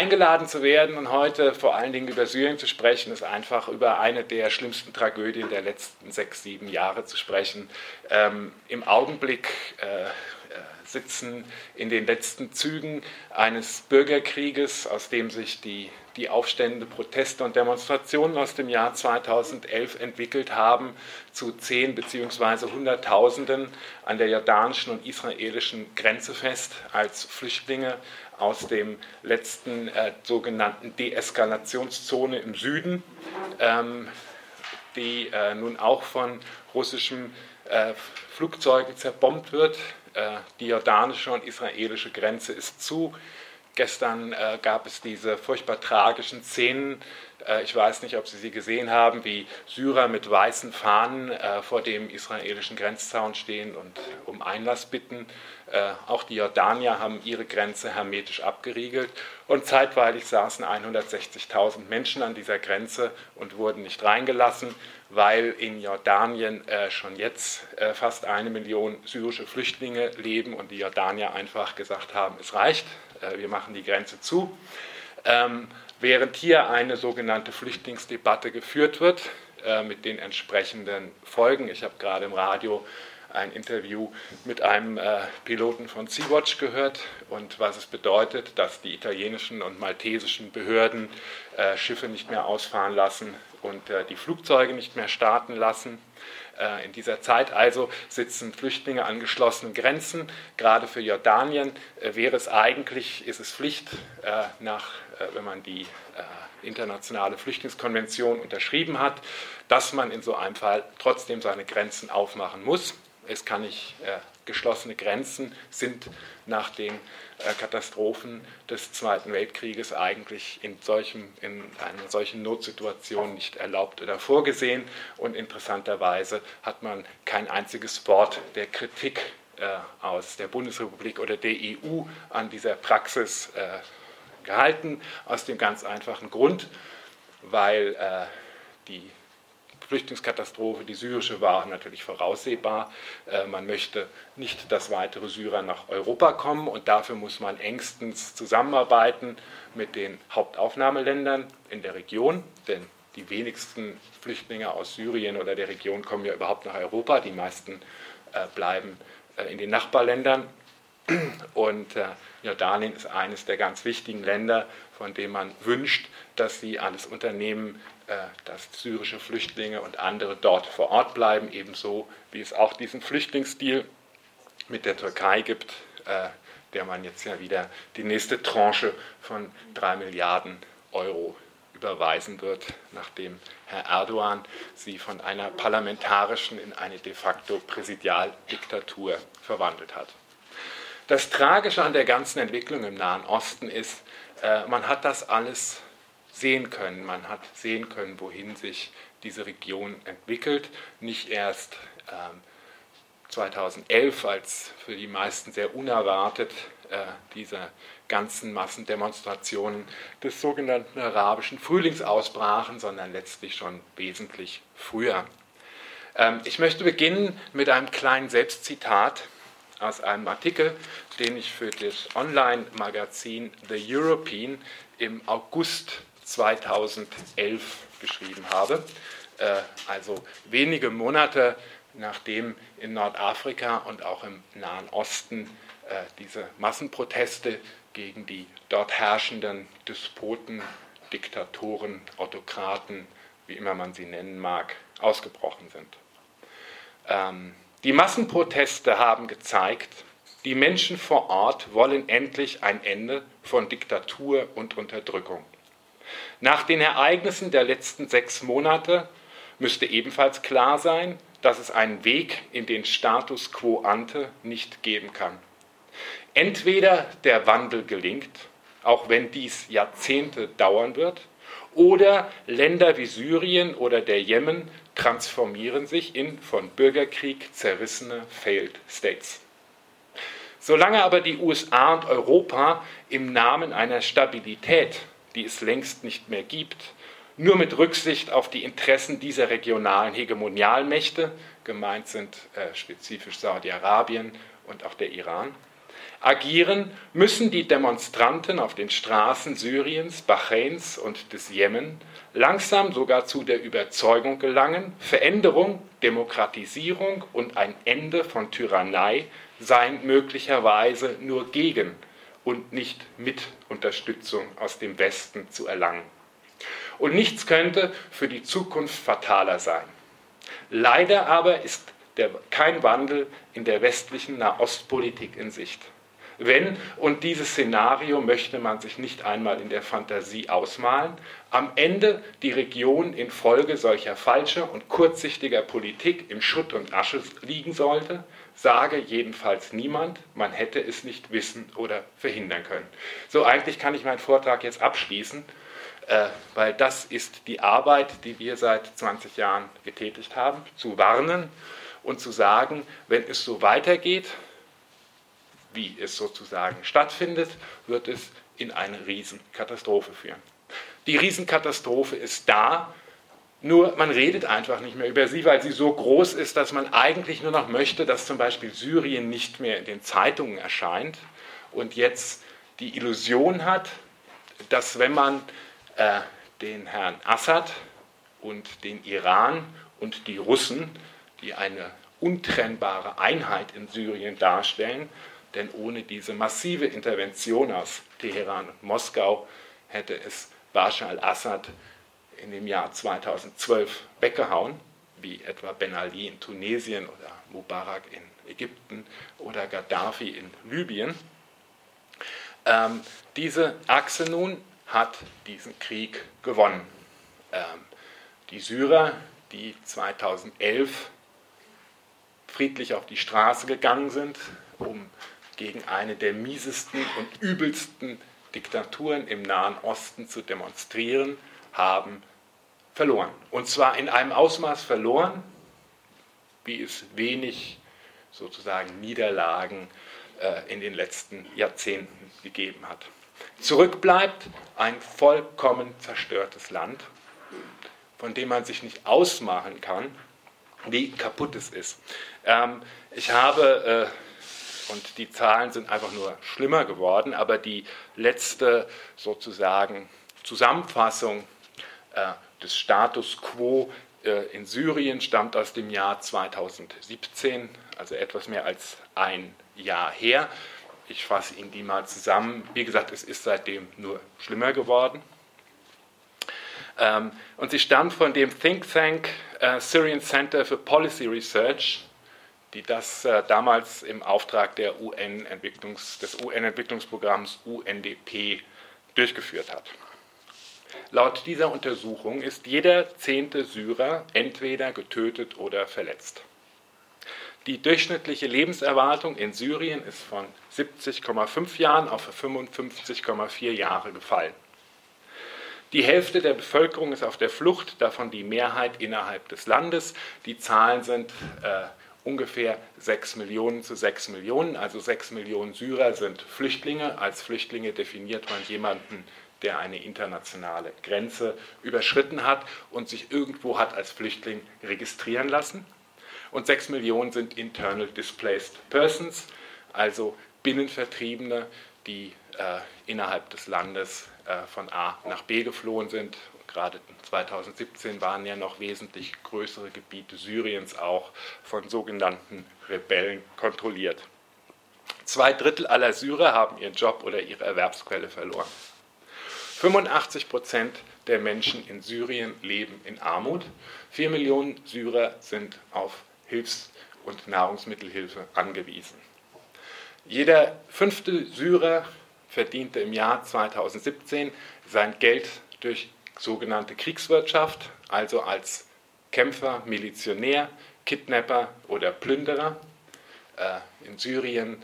eingeladen zu werden und heute vor allen Dingen über Syrien zu sprechen, ist einfach über eine der schlimmsten Tragödien der letzten sechs, sieben Jahre zu sprechen. Ähm, Im Augenblick äh, sitzen in den letzten Zügen eines Bürgerkrieges, aus dem sich die, die Aufstände, Proteste und Demonstrationen aus dem Jahr 2011 entwickelt haben, zu Zehn- bzw. Hunderttausenden an der jordanischen und israelischen Grenze fest als Flüchtlinge aus dem letzten äh, sogenannten Deeskalationszone im Süden, ähm, die äh, nun auch von russischen äh, Flugzeugen zerbombt wird. Äh, die jordanische und israelische Grenze ist zu. Gestern äh, gab es diese furchtbar tragischen Szenen. Äh, ich weiß nicht, ob Sie sie gesehen haben, wie Syrer mit weißen Fahnen äh, vor dem israelischen Grenzzaun stehen und um Einlass bitten. Äh, auch die Jordanier haben ihre Grenze hermetisch abgeriegelt. Und zeitweilig saßen 160.000 Menschen an dieser Grenze und wurden nicht reingelassen weil in Jordanien schon jetzt fast eine Million syrische Flüchtlinge leben und die Jordanier einfach gesagt haben, es reicht, wir machen die Grenze zu. Während hier eine sogenannte Flüchtlingsdebatte geführt wird äh, mit den entsprechenden Folgen. Ich habe gerade im Radio ein Interview mit einem äh, Piloten von Sea-Watch gehört und was es bedeutet, dass die italienischen und maltesischen Behörden äh, Schiffe nicht mehr ausfahren lassen und äh, die Flugzeuge nicht mehr starten lassen. Äh, in dieser Zeit also sitzen Flüchtlinge an geschlossenen Grenzen. Gerade für Jordanien äh, wäre es eigentlich, ist es Pflicht, äh, nach, wenn man die internationale Flüchtlingskonvention unterschrieben hat, dass man in so einem Fall trotzdem seine Grenzen aufmachen muss. Es kann nicht geschlossene Grenzen sind nach den äh, Katastrophen des Zweiten Weltkrieges eigentlich in, solchen, in einer solchen Notsituation nicht erlaubt oder vorgesehen. Und interessanterweise hat man kein einziges Wort der Kritik äh, aus der Bundesrepublik oder der EU an dieser Praxis äh, gehalten, aus dem ganz einfachen Grund, weil die Flüchtlingskatastrophe, die syrische, war natürlich voraussehbar. Äh, man möchte nicht, dass weitere Syrer nach Europa kommen und dafür muss man engstens zusammenarbeiten mit den Hauptaufnahmeländern in der Region, denn die wenigsten Flüchtlinge aus Syrien oder der Region kommen ja überhaupt nach Europa, die meisten äh, bleiben äh, in den Nachbarländern. Und Jordanien ist eines der ganz wichtigen Länder, von dem man wünscht, dass sie alles unternehmen, dass syrische Flüchtlinge und andere dort vor Ort bleiben, ebenso wie es auch diesen Flüchtlingsdeal mit der Türkei gibt, äh, der man jetzt ja wieder die nächste Tranche von drei Milliarden Euro überweisen wird, nachdem Herr Erdogan sie von einer parlamentarischen in eine de facto Präsidialdiktatur verwandelt hat. Das Tragische an der ganzen Entwicklung im Nahen Osten ist, äh, man hat das alles sehen können. Man hat sehen können, wohin sich diese Region entwickelt. Nicht erst ähm, 2011, als für die meisten sehr unerwartet äh, diese ganzen Massendemonstrationen des sogenannten arabischen Frühlings ausbrachen, sondern letztlich schon wesentlich früher. Ähm, ich möchte beginnen mit einem kleinen Selbstzitat aus einem Artikel, den ich für das Online-Magazin The European im August 2011 geschrieben habe. Äh, also wenige Monate nachdem in Nordafrika und auch im Nahen Osten äh, diese Massenproteste gegen die dort herrschenden Despoten, Diktatoren, Autokraten, wie immer man sie nennen mag, ausgebrochen sind. Ähm, die Massenproteste haben gezeigt, die Menschen vor Ort wollen endlich ein Ende von Diktatur und Unterdrückung. Nach den Ereignissen der letzten sechs Monate müsste ebenfalls klar sein, dass es einen Weg in den Status quo ante nicht geben kann. Entweder der Wandel gelingt, auch wenn dies Jahrzehnte dauern wird, oder Länder wie Syrien oder der Jemen transformieren sich in von Bürgerkrieg zerrissene Failed States. Solange aber die USA und Europa im Namen einer Stabilität die es längst nicht mehr gibt, nur mit Rücksicht auf die Interessen dieser regionalen Hegemonialmächte, gemeint sind äh, spezifisch Saudi-Arabien und auch der Iran, agieren, müssen die Demonstranten auf den Straßen Syriens, Bahrains und des Jemen langsam sogar zu der Überzeugung gelangen, Veränderung, Demokratisierung und ein Ende von Tyrannei seien möglicherweise nur gegen und nicht mit Unterstützung aus dem Westen zu erlangen. Und nichts könnte für die Zukunft fataler sein. Leider aber ist der, kein Wandel in der westlichen Nahostpolitik in Sicht. Wenn, und dieses Szenario möchte man sich nicht einmal in der Fantasie ausmalen, am Ende die Region infolge solcher falscher und kurzsichtiger Politik in Schutt und Asche liegen sollte, sage jedenfalls niemand, man hätte es nicht wissen oder verhindern können. So eigentlich kann ich meinen Vortrag jetzt abschließen, äh, weil das ist die Arbeit, die wir seit 20 Jahren getätigt haben, zu warnen und zu sagen, wenn es so weitergeht, wie es sozusagen stattfindet, wird es in eine Riesenkatastrophe führen. Die Riesenkatastrophe ist da, nur man redet einfach nicht mehr über sie, weil sie so groß ist, dass man eigentlich nur noch möchte, dass zum Beispiel Syrien nicht mehr in den Zeitungen erscheint und jetzt die Illusion hat, dass wenn man äh, den Herrn Assad und den Iran und die Russen, die eine untrennbare Einheit in Syrien darstellen, denn ohne diese massive Intervention aus Teheran und Moskau hätte es Bashar al-Assad in dem Jahr 2012 weggehauen, wie etwa Ben Ali in Tunesien oder Mubarak in Ägypten oder Gaddafi in Libyen. Ähm, diese Achse nun hat diesen Krieg gewonnen. Ähm, die Syrer, die 2011 friedlich auf die Straße gegangen sind, um gegen eine der miesesten und übelsten Diktaturen im Nahen Osten zu demonstrieren, haben verloren. Und zwar in einem Ausmaß verloren, wie es wenig sozusagen Niederlagen äh, in den letzten Jahrzehnten gegeben hat. Zurück bleibt ein vollkommen zerstörtes Land, von dem man sich nicht ausmachen kann, wie kaputt es ist. Ähm, ich habe äh, und die Zahlen sind einfach nur schlimmer geworden, aber die letzte sozusagen Zusammenfassung äh, des Status quo äh, in Syrien stammt aus dem Jahr 2017, also etwas mehr als ein Jahr her. Ich fasse Ihnen die mal zusammen. Wie gesagt, es ist seitdem nur schlimmer geworden. Ähm, und sie stammt von dem Think Tank äh, Syrian Center for Policy Research die das äh, damals im Auftrag UN des UN-Entwicklungsprogramms UNDP durchgeführt hat. Laut dieser Untersuchung ist jeder zehnte Syrer entweder getötet oder verletzt. Die durchschnittliche Lebenserwartung in Syrien ist von 70,5 Jahren auf 55,4 Jahre gefallen. Die Hälfte der Bevölkerung ist auf der Flucht, davon die Mehrheit innerhalb des Landes. Die Zahlen sind äh, ungefähr 6 Millionen zu 6 Millionen. Also 6 Millionen Syrer sind Flüchtlinge. Als Flüchtlinge definiert man jemanden, der eine internationale Grenze überschritten hat und sich irgendwo hat als Flüchtling registrieren lassen. Und 6 Millionen sind Internal Displaced Persons, also Binnenvertriebene, die äh, innerhalb des Landes äh, von A nach B geflohen sind gerade 2017 waren ja noch wesentlich größere Gebiete Syriens auch von sogenannten Rebellen kontrolliert. Zwei Drittel aller Syrer haben ihren Job oder ihre Erwerbsquelle verloren. 85 Prozent der Menschen in Syrien leben in Armut. Vier Millionen Syrer sind auf Hilfs- und Nahrungsmittelhilfe angewiesen. Jeder fünfte Syrer verdiente im Jahr 2017 sein Geld durch sogenannte Kriegswirtschaft, also als Kämpfer, Milizionär, Kidnapper oder Plünderer. Äh, in Syrien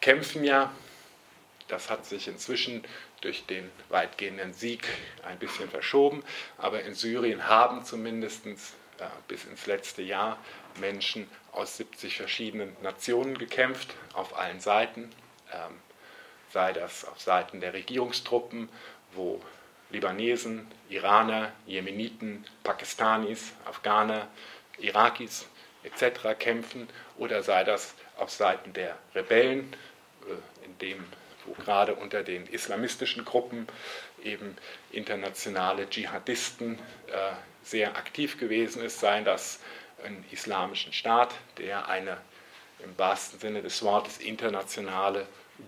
kämpfen ja, das hat sich inzwischen durch den weitgehenden Sieg ein bisschen verschoben, aber in Syrien haben zumindest äh, bis ins letzte Jahr Menschen aus 70 verschiedenen Nationen gekämpft, auf allen Seiten, ähm, sei das auf Seiten der Regierungstruppen, wo Libanesen, Iraner, Jemeniten, Pakistanis, Afghaner, Irakis etc. kämpfen oder sei das auf Seiten der Rebellen, äh, in dem, wo gerade unter den islamistischen Gruppen eben internationale Dschihadisten äh, sehr aktiv gewesen ist, seien das einen islamischen Staat, der eine im wahrsten Sinne des Wortes internationale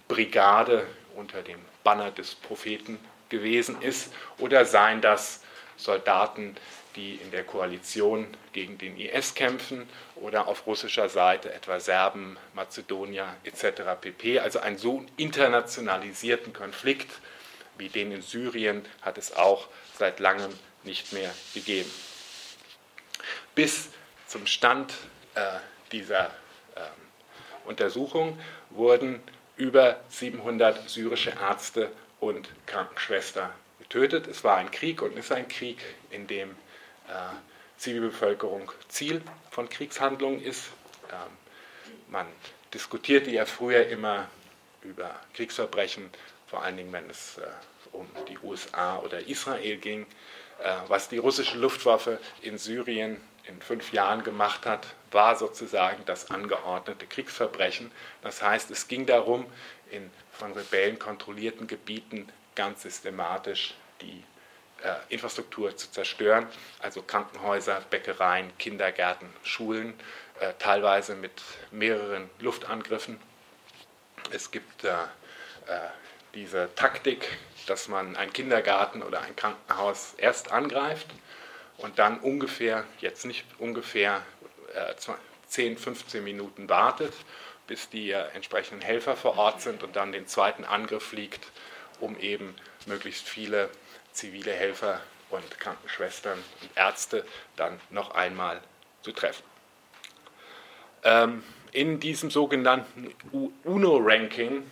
Brigade unter dem Banner des Propheten gewesen ist, oder seien das Soldaten, die in der Koalition gegen den IS kämpfen oder auf russischer Seite etwa Serben, Mazedonier etc. pp. Also einen so internationalisierten Konflikt wie den in Syrien hat es auch seit langem nicht mehr gegeben. Bis zum Stand äh, dieser äh, Untersuchung wurden über 700 syrische Ärzte und Krankenschwestern getötet. Es war ein Krieg und ist ein Krieg, in dem Zivilbevölkerung Ziel von Kriegshandlungen ist. Ähm, man diskutierte ja früher immer über Kriegsverbrechen, vor allen Dingen, wenn es äh, um die USA oder Israel ging. Äh, was die russische Luftwaffe in Syrien in fünf Jahren gemacht hat, war sozusagen das angeordnete Kriegsverbrechen. Das heißt, es ging darum, in von Rebellen kontrollierten Gebieten ganz systematisch die äh, Infrastruktur zu zerstören, also Krankenhäuser, Bäckereien, Kindergärten, Schulen, äh, teilweise mit mehreren Luftangriffen. Es gibt äh, äh diese Taktik, dass man einen Kindergarten oder ein Krankenhaus erst angreift und dann ungefähr, jetzt nicht ungefähr äh, 10, 15 Minuten wartet, bis die äh, entsprechenden Helfer vor Ort sind und dann den zweiten Angriff fliegt, um eben möglichst viele zivile Helfer und Krankenschwestern und Ärzte dann noch einmal zu treffen. Ähm, in diesem sogenannten UNO-Ranking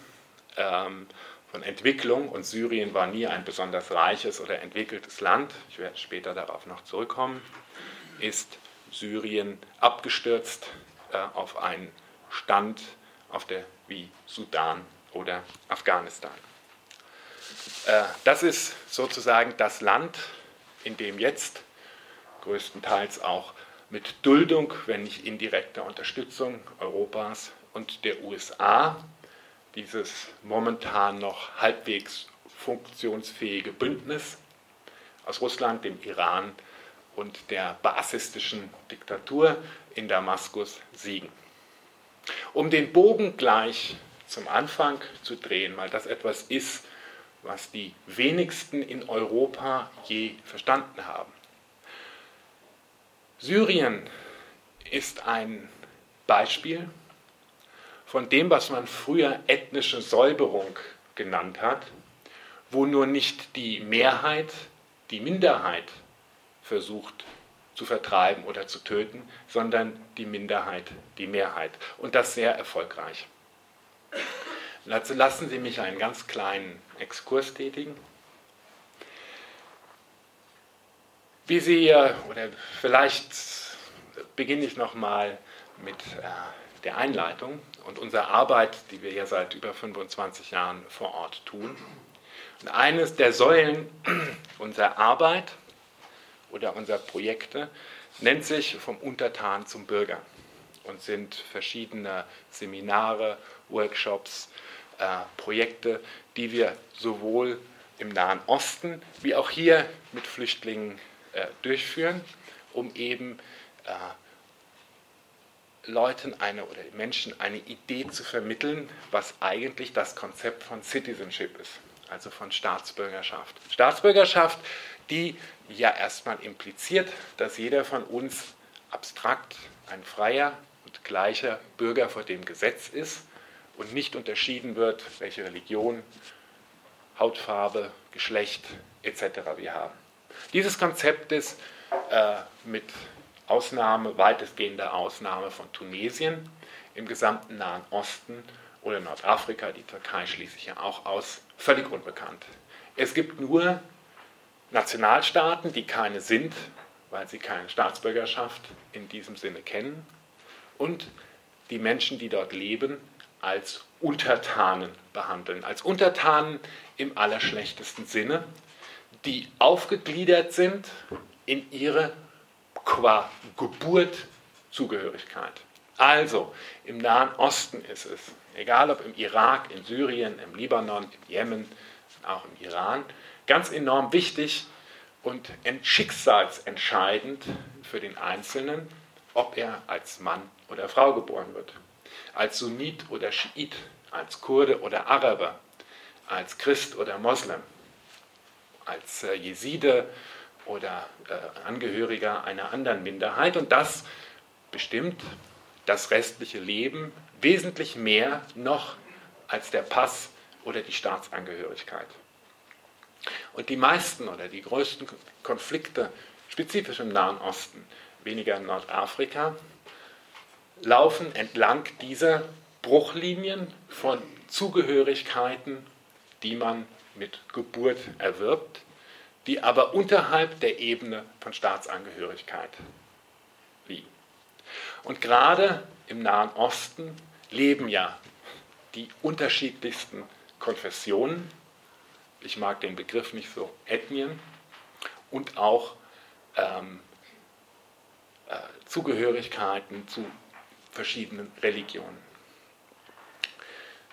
ähm, von Entwicklung, und Syrien war nie ein besonders reiches oder entwickeltes Land, ich werde später darauf noch zurückkommen, ist Syrien abgestürzt äh, auf einen Stand auf der wie Sudan oder Afghanistan. Äh, das ist sozusagen das Land, in dem jetzt größtenteils auch mit Duldung, wenn nicht indirekter Unterstützung Europas und der USA dieses momentan noch halbwegs funktionsfähige Bündnis aus Russland, dem Iran und der basistischen Diktatur in Damaskus siegen. Um den Bogen gleich zum Anfang zu drehen, weil das etwas ist, was die wenigsten in Europa je verstanden haben. Syrien ist ein Beispiel von dem, was man früher ethnische Säuberung genannt hat, wo nur nicht die Mehrheit die Minderheit versucht zu vertreiben oder zu töten, sondern die Minderheit die Mehrheit. Und das sehr erfolgreich. Lassen Sie mich einen ganz kleinen Exkurs tätigen. Wie Sie, oder vielleicht beginne ich nochmal mit äh, der Einleitung und unserer Arbeit, die wir ja seit über 25 Jahren vor Ort tun. Und eines der Säulen unserer Arbeit oder unserer Projekte nennt sich vom Untertan zum Bürger und sind verschiedene Seminare, Workshops, äh, Projekte, die wir sowohl im Nahen Osten wie auch hier mit Flüchtlingen äh, durchführen, um eben äh, Leuten eine oder Menschen eine Idee zu vermitteln, was eigentlich das Konzept von Citizenship ist, also von Staatsbürgerschaft. Staatsbürgerschaft, die ja erstmal impliziert, dass jeder von uns abstrakt ein freier und gleicher Bürger vor dem Gesetz ist und nicht unterschieden wird, welche Religion, Hautfarbe, Geschlecht etc. wir haben. Dieses Konzept ist äh, mit Ausnahme, weitestgehender Ausnahme von Tunesien, im gesamten Nahen Osten oder Nordafrika, die Türkei schließe ich ja auch aus, völlig unbekannt. Es gibt nur Nationalstaaten, die keine sind, weil sie keine Staatsbürgerschaft in diesem Sinne kennen, und die Menschen, die dort leben, als Untertanen behandeln. Als Untertanen im allerschlechtesten Sinne, die aufgegliedert sind in ihre qua Geburt Zugehörigkeit. Also, im Nahen Osten ist es egal ob im Irak, in Syrien, im Libanon, im Jemen, auch im Iran, ganz enorm wichtig und schicksalsentscheidend für den Einzelnen, ob er als Mann oder Frau geboren wird, als Sunnit oder Schiit, als Kurde oder Araber, als Christ oder Moslem, als äh, Jeside oder äh, Angehöriger einer anderen Minderheit. Und das bestimmt das restliche Leben wesentlich mehr noch als der Pass oder die Staatsangehörigkeit. Und die meisten oder die größten Konflikte, spezifisch im Nahen Osten, weniger in Nordafrika, laufen entlang dieser Bruchlinien von Zugehörigkeiten, die man mit Geburt erwirbt, die aber unterhalb der Ebene von Staatsangehörigkeit liegen. Und gerade im Nahen Osten leben ja die unterschiedlichsten Konfessionen, ich mag den Begriff nicht so, Ethnien und auch ähm, äh, Zugehörigkeiten zu verschiedenen Religionen.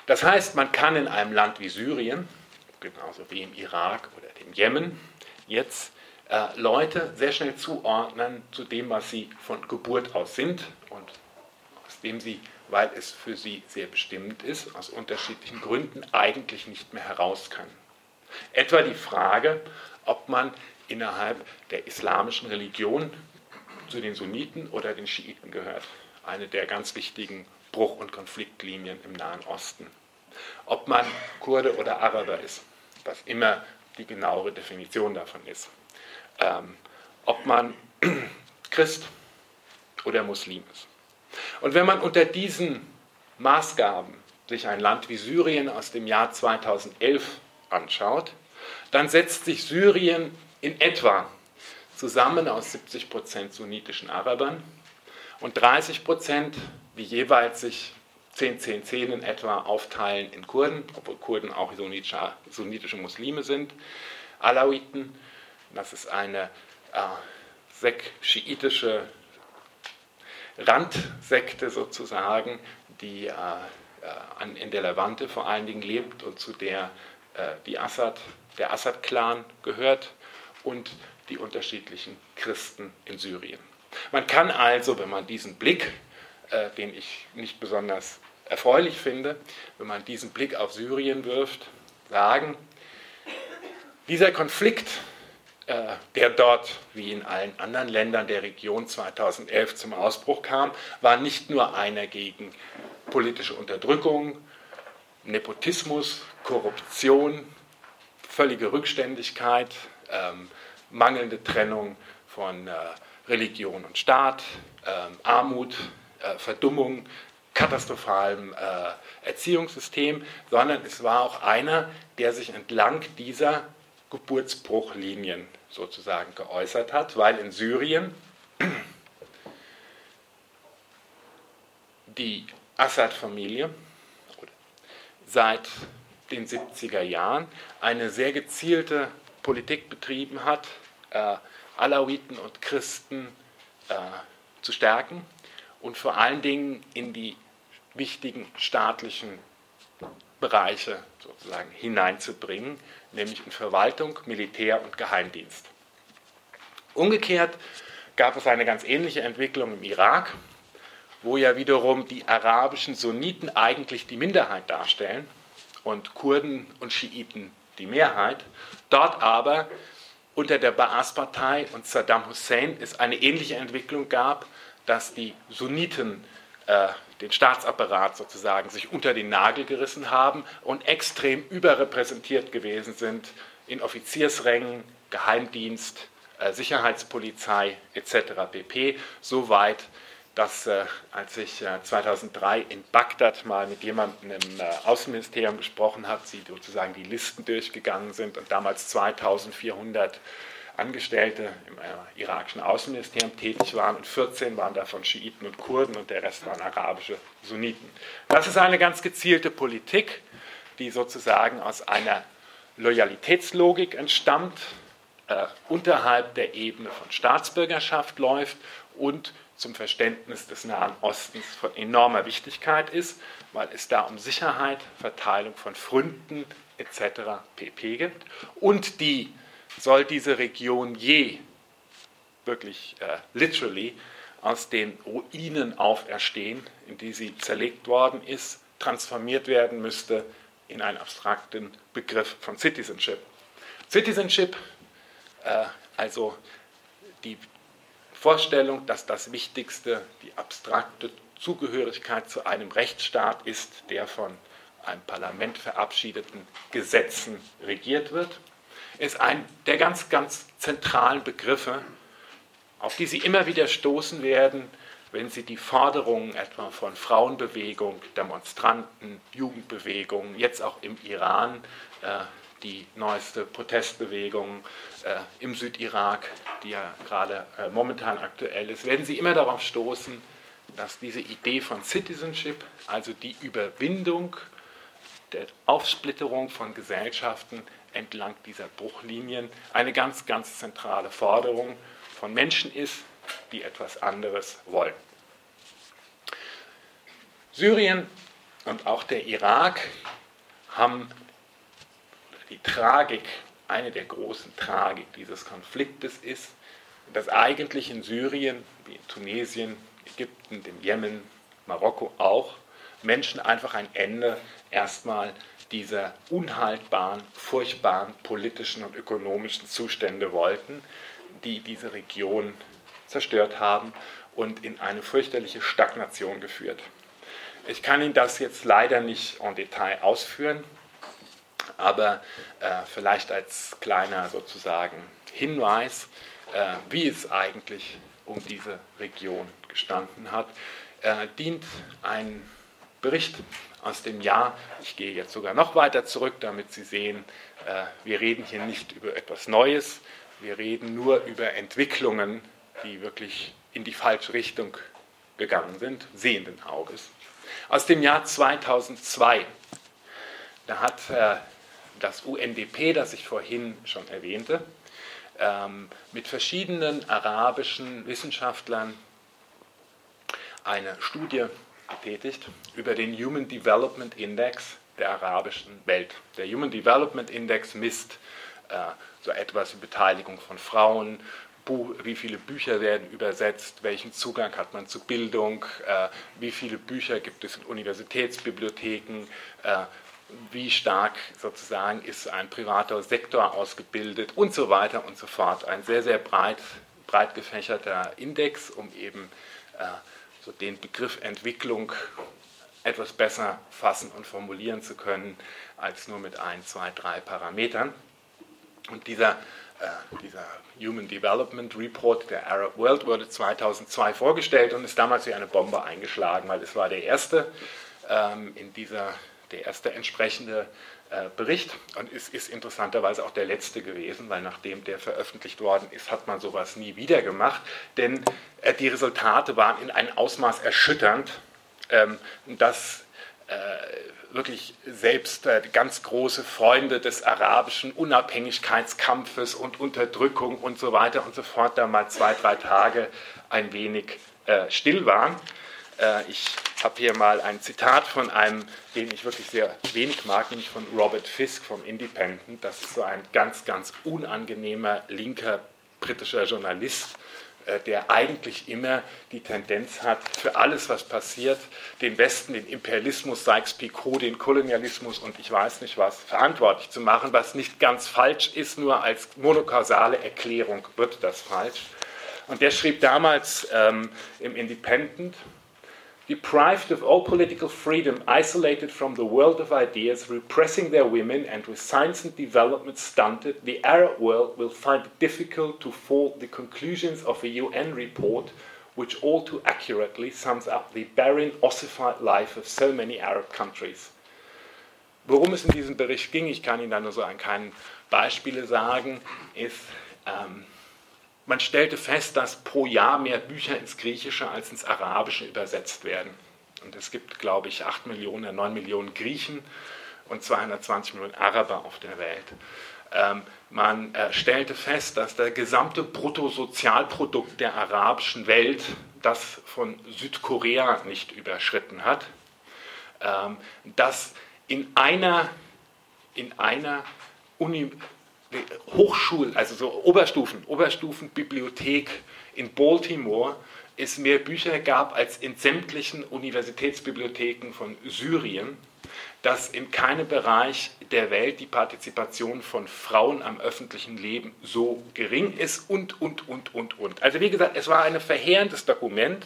Das heißt, man kann in einem Land wie Syrien, genauso wie im Irak oder dem Jemen, jetzt äh, Leute sehr schnell zuordnen zu dem, was sie von Geburt aus sind und aus dem sie, weil es für sie sehr bestimmt ist, aus unterschiedlichen Gründen eigentlich nicht mehr heraus können. Etwa die Frage, ob man innerhalb der islamischen Religion zu den Sunniten oder den Schiiten gehört. Eine der ganz wichtigen Bruch- und Konfliktlinien im Nahen Osten. Ob man Kurde oder Araber ist, was immer die genauere Definition davon ist. Ähm, ob man Christ oder Muslim ist. Und wenn man unter diesen Maßgaben sich ein Land wie Syrien aus dem Jahr 2011 anschaut, dann setzt sich Syrien in etwa zusammen aus 70 Prozent sunnitischen Arabern und 30 Prozent, wie jeweils sich 10, 10, 10 in etwa aufteilen in Kurden, obwohl Kurden auch sunnitische, Muslime sind, Alawiten, das ist eine äh, schiitische Randsekte sozusagen, die äh, an, in der Levante vor allen Dingen lebt und zu der äh, die Assad, der Assad-Clan gehört und die unterschiedlichen Christen in Syrien. Man kann also, wenn man diesen Blick, äh, den ich nicht besonders erfreulich finde, wenn man diesen Blick auf Syrien wirft, sagen, dieser Konflikt, äh, der dort wie in allen anderen Ländern der Region 2011 zum Ausbruch kam, war nicht nur einer gegen politische Unterdrückung, Nepotismus, Korruption, völlige Rückständigkeit, ähm, mangelnde Trennung von äh, Religion und Staat, ähm, Armut, äh, Verdummung, katastrophalem äh, Erziehungssystem, sondern es war auch einer, der sich entlang dieser Geburtsbruchlinien sozusagen geäußert hat, weil in Syrien die Assad-Familie seit den 70er Jahren eine sehr gezielte Politik betrieben hat, äh, Alawiten und Christen äh, zu stärken und vor allen Dingen in die wichtigen staatlichen Bereiche sozusagen hineinzubringen, nämlich in Verwaltung, Militär und Geheimdienst. Umgekehrt gab es eine ganz ähnliche Entwicklung im Irak, wo ja wiederum die arabischen Sunniten eigentlich die Minderheit darstellen und Kurden und Schiiten die Mehrheit. Dort aber unter der Baas-Partei und Saddam Hussein es eine ähnliche Entwicklung gab, dass die Sunniten äh, den Staatsapparat sozusagen sich unter den Nagel gerissen haben und extrem überrepräsentiert gewesen sind in Offiziersrängen, Geheimdienst, äh, Sicherheitspolizei etc. pp. So weit, dass äh, als ich äh, 2003 in Bagdad mal mit jemandem im äh, Außenministerium gesprochen habe, sie sozusagen die Listen durchgegangen sind und damals 2400 Angestellte im äh, irakischen Außenministerium tätig waren und 14 waren davon Schiiten und Kurden und der Rest waren arabische Sunniten. Das ist eine ganz gezielte Politik, die sozusagen aus einer Loyalitätslogik entstammt, äh, unterhalb der Ebene von Staatsbürgerschaft läuft und zum Verständnis des Nahen Ostens von enormer Wichtigkeit ist, weil es da um Sicherheit, Verteilung von Fründen etc. pp gibt. Und die soll diese Region je wirklich äh, literally aus den Ruinen auferstehen, in die sie zerlegt worden ist, transformiert werden müsste in einen abstrakten Begriff von Citizenship. Citizenship, äh, also die Vorstellung, dass das Wichtigste die abstrakte Zugehörigkeit zu einem Rechtsstaat ist, der von einem Parlament verabschiedeten Gesetzen regiert wird, ist ein der ganz, ganz zentralen Begriffe, auf die Sie immer wieder stoßen werden, wenn Sie die Forderungen etwa von Frauenbewegung, Demonstranten, Jugendbewegungen, jetzt auch im Iran, äh, die neueste Protestbewegung äh, im Südirak, die ja gerade äh, momentan aktuell ist, werden Sie immer darauf stoßen, dass diese Idee von Citizenship, also die Überwindung der Aufsplitterung von Gesellschaften entlang dieser Bruchlinien, eine ganz, ganz zentrale Forderung von Menschen ist, die etwas anderes wollen. Syrien und auch der Irak haben die Tragik, eine der großen Tragik dieses Konfliktes ist, dass eigentlich in Syrien, wie in Tunesien, Ägypten, dem Jemen, Marokko auch, Menschen einfach ein Ende erstmal dieser unhaltbaren, furchtbaren politischen und ökonomischen Zustände wollten, die diese Region zerstört haben und in eine fürchterliche Stagnation geführt. Ich kann Ihnen das jetzt leider nicht en Detail ausführen, aber äh, vielleicht als kleiner sozusagen Hinweis, äh, wie es eigentlich um diese Region gestanden hat, äh, dient ein Bericht aus dem Jahr, ich gehe jetzt sogar noch weiter zurück, damit Sie sehen, äh, wir reden hier nicht über etwas Neues, wir reden nur über Entwicklungen, die wirklich in die falsche Richtung gegangen sind, sehenden Auges. Aus dem Jahr 2002, da hat äh, das UNDP, das ich vorhin schon erwähnte, ähm, mit verschiedenen arabischen Wissenschaftlern eine Studie getätigt über den Human Development Index der arabischen Welt. Der Human Development Index misst äh, so etwas wie Beteiligung von Frauen, wie viele Bücher werden übersetzt, welchen Zugang hat man zu Bildung, äh, wie viele Bücher gibt es in Universitätsbibliotheken, äh, wie stark sozusagen ist ein privater Sektor ausgebildet und so weiter und so fort. Ein sehr, sehr breit, breit gefächerter Index, um eben äh, so den Begriff Entwicklung etwas besser fassen und formulieren zu können, als nur mit ein, zwei, drei Parametern. Und dieser, äh, dieser Human Development Report der Arab World wurde 2002 vorgestellt und ist damals wie eine Bombe eingeschlagen, weil es war der erste ähm, in dieser, der erste entsprechende äh, Bericht und es ist interessanterweise auch der letzte gewesen, weil nachdem der veröffentlicht worden ist, hat man sowas nie wieder gemacht, denn äh, die Resultate waren in einem Ausmaß erschütternd, ähm, dass äh, wirklich selbst ganz große Freunde des arabischen Unabhängigkeitskampfes und Unterdrückung und so weiter und so fort da mal zwei, drei Tage ein wenig still waren. Äh, ich habe hier mal ein Zitat von einem, den ich wirklich sehr wenig mag, nämlich von Robert Fisk vom Independent. Das ist so ein ganz, ganz unangenehmer linker britischer Journalist, äh, der eigentlich immer die Tendenz hat, für alles, was passiert, den Westen, den Imperialismus, Sykes-Picot, den Kolonialismus und ich weiß nicht was, verantwortlich zu machen, was nicht ganz falsch ist, nur als monokausale Erklärung wird das falsch. Und der schrieb damals ähm, im Independent, deprived of all political freedom, isolated from the world of ideas, repressing their women, and with science and development stunted, the Arab world will find it difficult to follow the conclusions of a UN report which all too accurately sums up the barren, ossified life of so many Arab countries. Worum es in diesem Bericht ging, ich kann Ihnen da nur so an keinen Beispiele sagen, ist, ähm, Man stellte fest, dass pro Jahr mehr Bücher ins Griechische als ins Arabische übersetzt werden. Und es gibt, glaube ich, 8 Millionen, 9 Millionen Griechen und 220 Millionen Araber auf der Welt. Ähm, man äh, stellte fest, dass der gesamte Bruttosozialprodukt der arabischen Welt das von Südkorea nicht überschritten hat, ähm, dass in einer, in einer Uni, Hochschul, also so Oberstufen, Oberstufenbibliothek in Baltimore es mehr Bücher gab als in sämtlichen Universitätsbibliotheken von Syrien, dass in keinem Bereich der Welt die Partizipation von Frauen am öffentlichen Leben so gering ist und, und, und, und, und. Also wie gesagt, es war ein verheerendes Dokument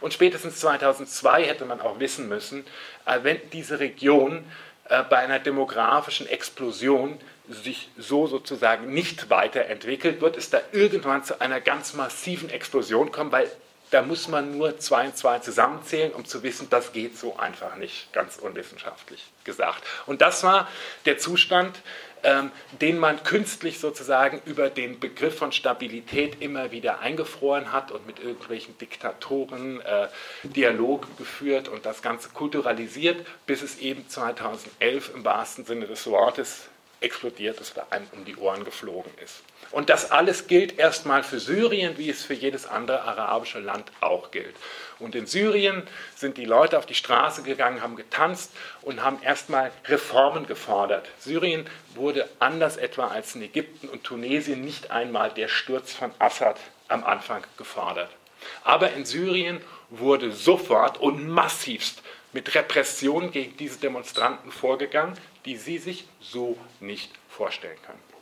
und spätestens 2002 hätte man auch wissen müssen, äh, wenn diese Region äh, bei einer demografischen Explosion sich so sozusagen nicht weiterentwickelt, wird es da irgendwann zu einer ganz massiven Explosion kommen, weil da muss man nur zwei und zwei zusammenzählen, um zu wissen, das geht so einfach nicht, ganz unwissenschaftlich gesagt. Und das war der Zustand, ähm, den man künstlich sozusagen über den Begriff von Stabilität immer wieder eingefroren hat und mit irgendwelchen Diktatoren äh, Dialoge geführt und das Ganze kulturalisiert, bis es eben 2011 im wahrsten Sinne des Wortes explodiert ist oder einem um die Ohren geflogen ist. Und das alles gilt erstmal für Syrien, wie es für jedes andere arabische Land auch gilt. Und in Syrien sind die Leute auf die Straße gegangen, haben getanzt und haben erstmal Reformen gefordert. Syrien wurde anders etwa als in Ägypten und Tunesien nicht einmal der Sturz von Assad am Anfang gefordert. Aber in Syrien wurde sofort und massivst mit Repression gegen diese Demonstranten vorgegangen, die sie sich so nicht vorstellen können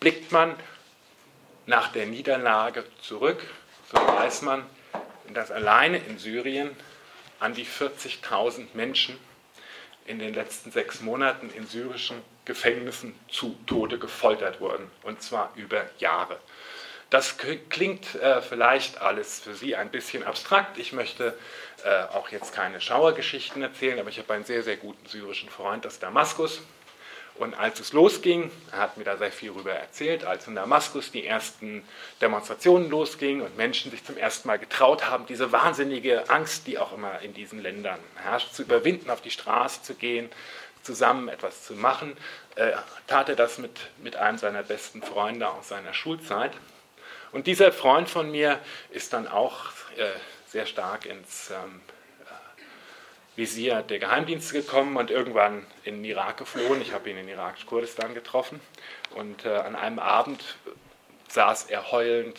blickt man nach der Niederlage zurück, so weiß man, dass alleine in Syrien an die 40.000 Menschen in den letzten sechs Monaten in syrischen Gefängnissen zu Tode gefoltert wurden, und zwar über Jahre. Das klingt äh, vielleicht alles für Sie ein bisschen abstrakt. Ich möchte äh, auch jetzt keine Schauergeschichten erzählen, aber ich habe einen sehr, sehr guten syrischen Freund aus Damaskus, und als es losging, er hat mir da sehr viel darüber erzählt, als in Damaskus die ersten Demonstrationen losgingen und Menschen sich zum ersten Mal getraut haben, diese wahnsinnige Angst, die auch immer in diesen Ländern herrscht, zu überwinden, auf die Straße zu gehen, zusammen etwas zu machen, äh, tat er das mit, mit einem seiner besten Freunde aus seiner Schulzeit. Und dieser Freund von mir ist dann auch äh, sehr stark ins ähm, Visier der Geheimdienste gekommen und irgendwann in den Irak geflohen. Ich habe ihn in irakisch-Kurdistan getroffen und äh, an einem Abend saß er heulend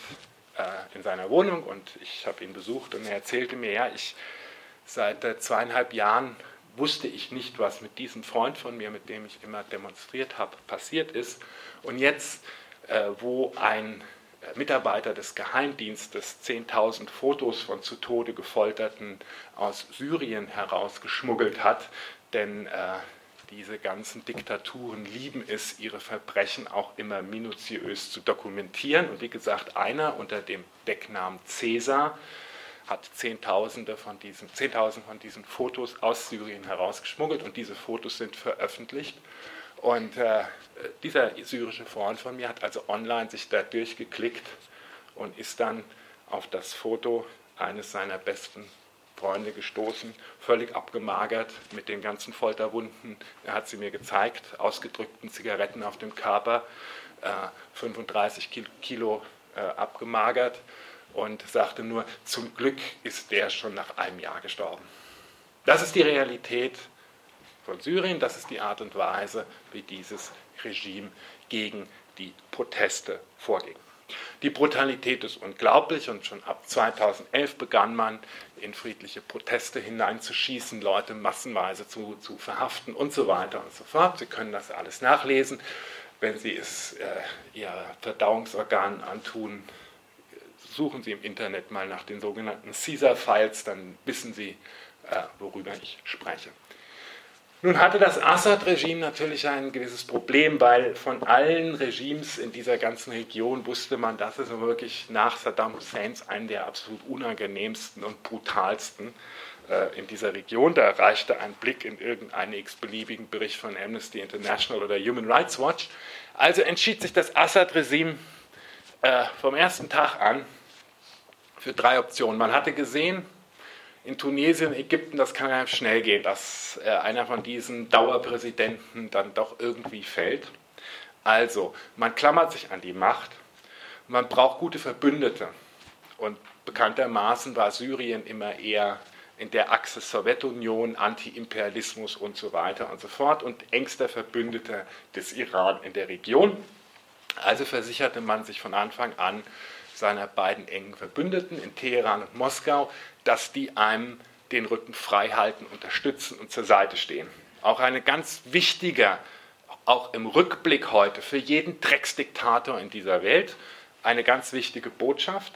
äh, in seiner Wohnung und ich habe ihn besucht und er erzählte mir, ja, ich seit äh, zweieinhalb Jahren wusste ich nicht, was mit diesem Freund von mir, mit dem ich immer demonstriert habe, passiert ist. Und jetzt, äh, wo ein Mitarbeiter des Geheimdienstes 10.000 Fotos von zu Tode gefolterten aus Syrien herausgeschmuggelt hat, denn äh, diese ganzen Diktaturen lieben es, ihre Verbrechen auch immer minutiös zu dokumentieren. Und wie gesagt, einer unter dem Decknamen Cäsar hat Zehntausende von diesen, Zehntausend von diesen Fotos aus Syrien herausgeschmuggelt und diese Fotos sind veröffentlicht. Und äh, dieser syrische Freund von mir hat also online sich da durchgeklickt und ist dann auf das Foto eines seiner besten Freunde gestoßen, völlig abgemagert mit den ganzen Folterwunden. Er hat sie mir gezeigt, ausgedrückten Zigaretten auf dem Körper, äh, 35 Kilo äh, abgemagert und sagte nur, zum Glück ist der schon nach einem Jahr gestorben. Das ist die Realität von Syrien, das ist die Art und Weise, wie dieses Regime gegen die Proteste vorging. Die Brutalität ist unglaublich und schon ab 2011 begann man in friedliche Proteste hineinzuschießen, Leute massenweise zu, zu verhaften und so weiter und so fort. Sie können das alles nachlesen, wenn Sie es äh, Ihr Verdauungsorgan antun. Suchen Sie im Internet mal nach den sogenannten Caesar-Files, dann wissen Sie, äh, worüber ich spreche. Nun hatte das Assad-Regime natürlich ein gewisses Problem, weil von allen Regimes in dieser ganzen Region wusste man, dass es wirklich nach Saddam Husseins einen der absolut unangenehmsten und brutalsten äh, in dieser Region. Da reichte ein Blick in irgendeinen x-beliebigen Bericht von Amnesty International oder Human Rights Watch. Also entschied sich das Assad-Regime äh, vom ersten Tag an für drei Optionen. Man hatte gesehen, in Tunesien, Ägypten, das kann ja schnell gehen, dass äh, einer von diesen Dauerpräsidenten dann doch irgendwie fällt. Also, man klammert sich an die Macht, man braucht gute Verbündete. Und bekanntermaßen war Syrien immer eher in der Achse Sowjetunion, Antiimperialismus und so weiter und so fort und engster Verbündeter des Iran in der Region. Also versicherte man sich von Anfang an seiner beiden engen Verbündeten in Teheran und Moskau, dass die einem den Rücken frei halten, unterstützen und zur Seite stehen. Auch eine ganz wichtige, auch im Rückblick heute für jeden Drecksdiktator in dieser Welt, eine ganz wichtige Botschaft.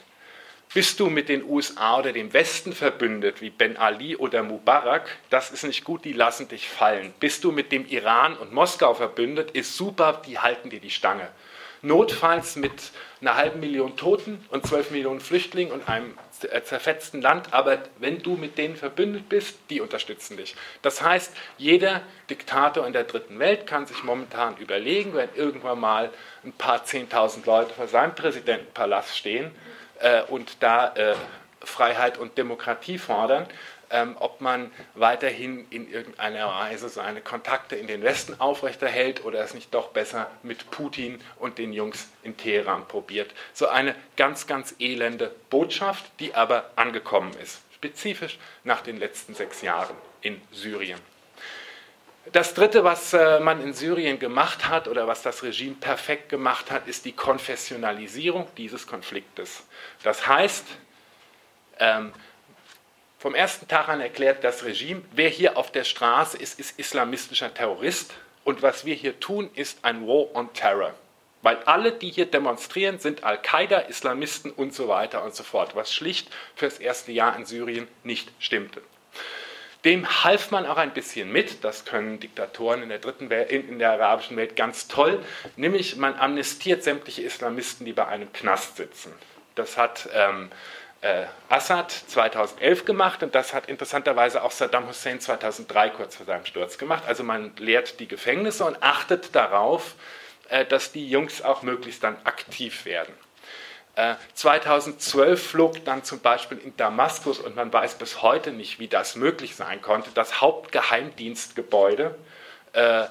Bist du mit den USA oder dem Westen verbündet, wie Ben Ali oder Mubarak, das ist nicht gut, die lassen dich fallen. Bist du mit dem Iran und Moskau verbündet, ist super, die halten dir die Stange. Notfalls mit einer halben Million Toten und zwölf Millionen Flüchtlingen und einem zerfetzten Land, aber wenn du mit denen verbündet bist, die unterstützen dich. Das heißt, jeder Diktator in der dritten Welt kann sich momentan überlegen, wenn irgendwann mal ein paar Zehntausend Leute vor seinem Präsidentenpalast stehen äh, und da äh, Freiheit und Demokratie fordern, ähm, ob man weiterhin in irgendeiner Weise seine Kontakte in den Westen aufrechterhält oder es nicht doch besser mit Putin und den Jungs in Teheran probiert. So eine ganz, ganz elende Botschaft, die aber angekommen ist, spezifisch nach den letzten sechs Jahren in Syrien. Das Dritte, was äh, man in Syrien gemacht hat oder was das Regime perfekt gemacht hat, ist die Konfessionalisierung dieses Konfliktes. Das heißt, ähm, vom ersten Tag an erklärt das Regime, wer hier auf der Straße ist, ist islamistischer Terrorist. Und was wir hier tun, ist ein War on Terror. Weil alle, die hier demonstrieren, sind Al-Qaida, Islamisten und so weiter und so fort, was schlicht für das erste Jahr in Syrien nicht stimmte. Dem half man auch ein bisschen mit, das können Diktatoren in der, dritten Welt, in der arabischen Welt ganz toll, nämlich man amnestiert sämtliche Islamisten, die bei einem Knast sitzen. Das hat ähm, äh, Assad 2011 gemacht und das hat interessanterweise auch Saddam Hussein 2003 kurz vor seinem Sturz gemacht. Also man leert die Gefängnisse und achtet darauf, äh, dass die Jungs auch möglichst dann aktiv werden. Äh, 2012 flog dann zum Beispiel in Damaskus, und man weiß bis heute nicht, wie das möglich sein konnte, das Hauptgeheimdienstgebäude äh,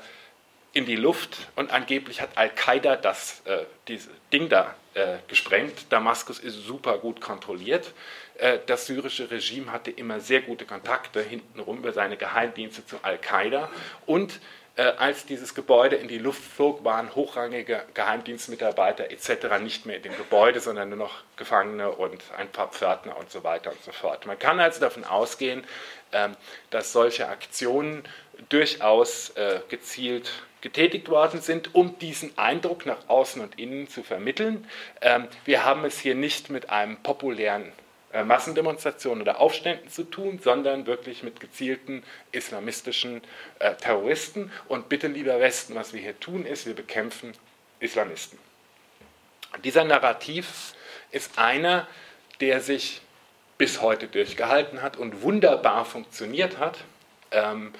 in die Luft und angeblich hat Al-Qaida das äh, diese Ding da äh, gesprengt. Damaskus ist super gut kontrolliert. Äh, das syrische Regime hatte immer sehr gute Kontakte hintenrum über seine Geheimdienste zu Al-Qaida. Und äh, als dieses Gebäude in die Luft flog, waren hochrangige Geheimdienstmitarbeiter etc. nicht mehr in dem Gebäude, sondern nur noch Gefangene und ein paar Pförtner und so weiter und so fort. Man kann also davon ausgehen, ähm, dass solche Aktionen durchaus äh, gezielt getätigt worden sind, um diesen Eindruck nach außen und innen zu vermitteln. Ähm, wir haben es hier nicht mit einem populären äh, Massendemonstrationen oder Aufständen zu tun, sondern wirklich mit gezielten islamistischen äh, Terroristen. Und bitte, lieber Westen, was wir hier tun, ist, wir bekämpfen Islamisten. Dieser Narrativ ist einer, der sich bis heute durchgehalten hat und wunderbar funktioniert hat. Ähm,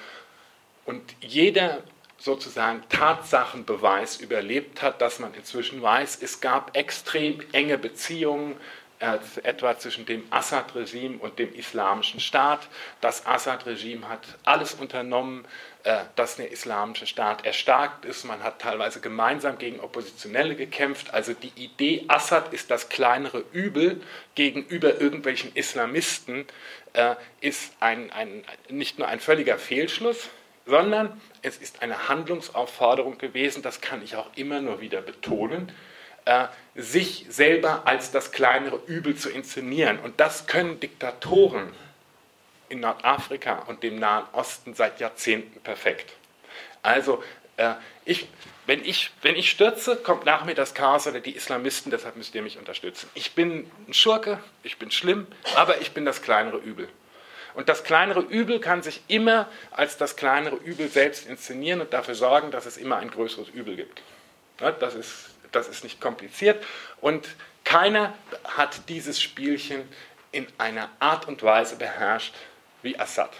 und jeder sozusagen Tatsachenbeweis überlebt hat, dass man inzwischen weiß, es gab extrem enge Beziehungen äh, etwa zwischen dem Assad-Regime und dem islamischen Staat. Das Assad-Regime hat alles unternommen, äh, dass der islamische Staat erstarkt ist. Man hat teilweise gemeinsam gegen Oppositionelle gekämpft. Also die Idee, Assad ist das kleinere Übel gegenüber irgendwelchen Islamisten, äh, ist ein, ein, nicht nur ein völliger Fehlschluss, sondern es ist eine Handlungsaufforderung gewesen, das kann ich auch immer nur wieder betonen, äh, sich selber als das kleinere Übel zu inszenieren. Und das können Diktatoren in Nordafrika und dem Nahen Osten seit Jahrzehnten perfekt. Also, äh, ich, wenn, ich, wenn ich stürze, kommt nach mir das Chaos oder die Islamisten, deshalb müsst ihr mich unterstützen. Ich bin ein Schurke, ich bin schlimm, aber ich bin das kleinere Übel. Und das kleinere Übel kann sich immer als das kleinere Übel selbst inszenieren und dafür sorgen, dass es immer ein größeres Übel gibt. Das ist, das ist nicht kompliziert und keiner hat dieses Spielchen in einer Art und Weise beherrscht wie Assad.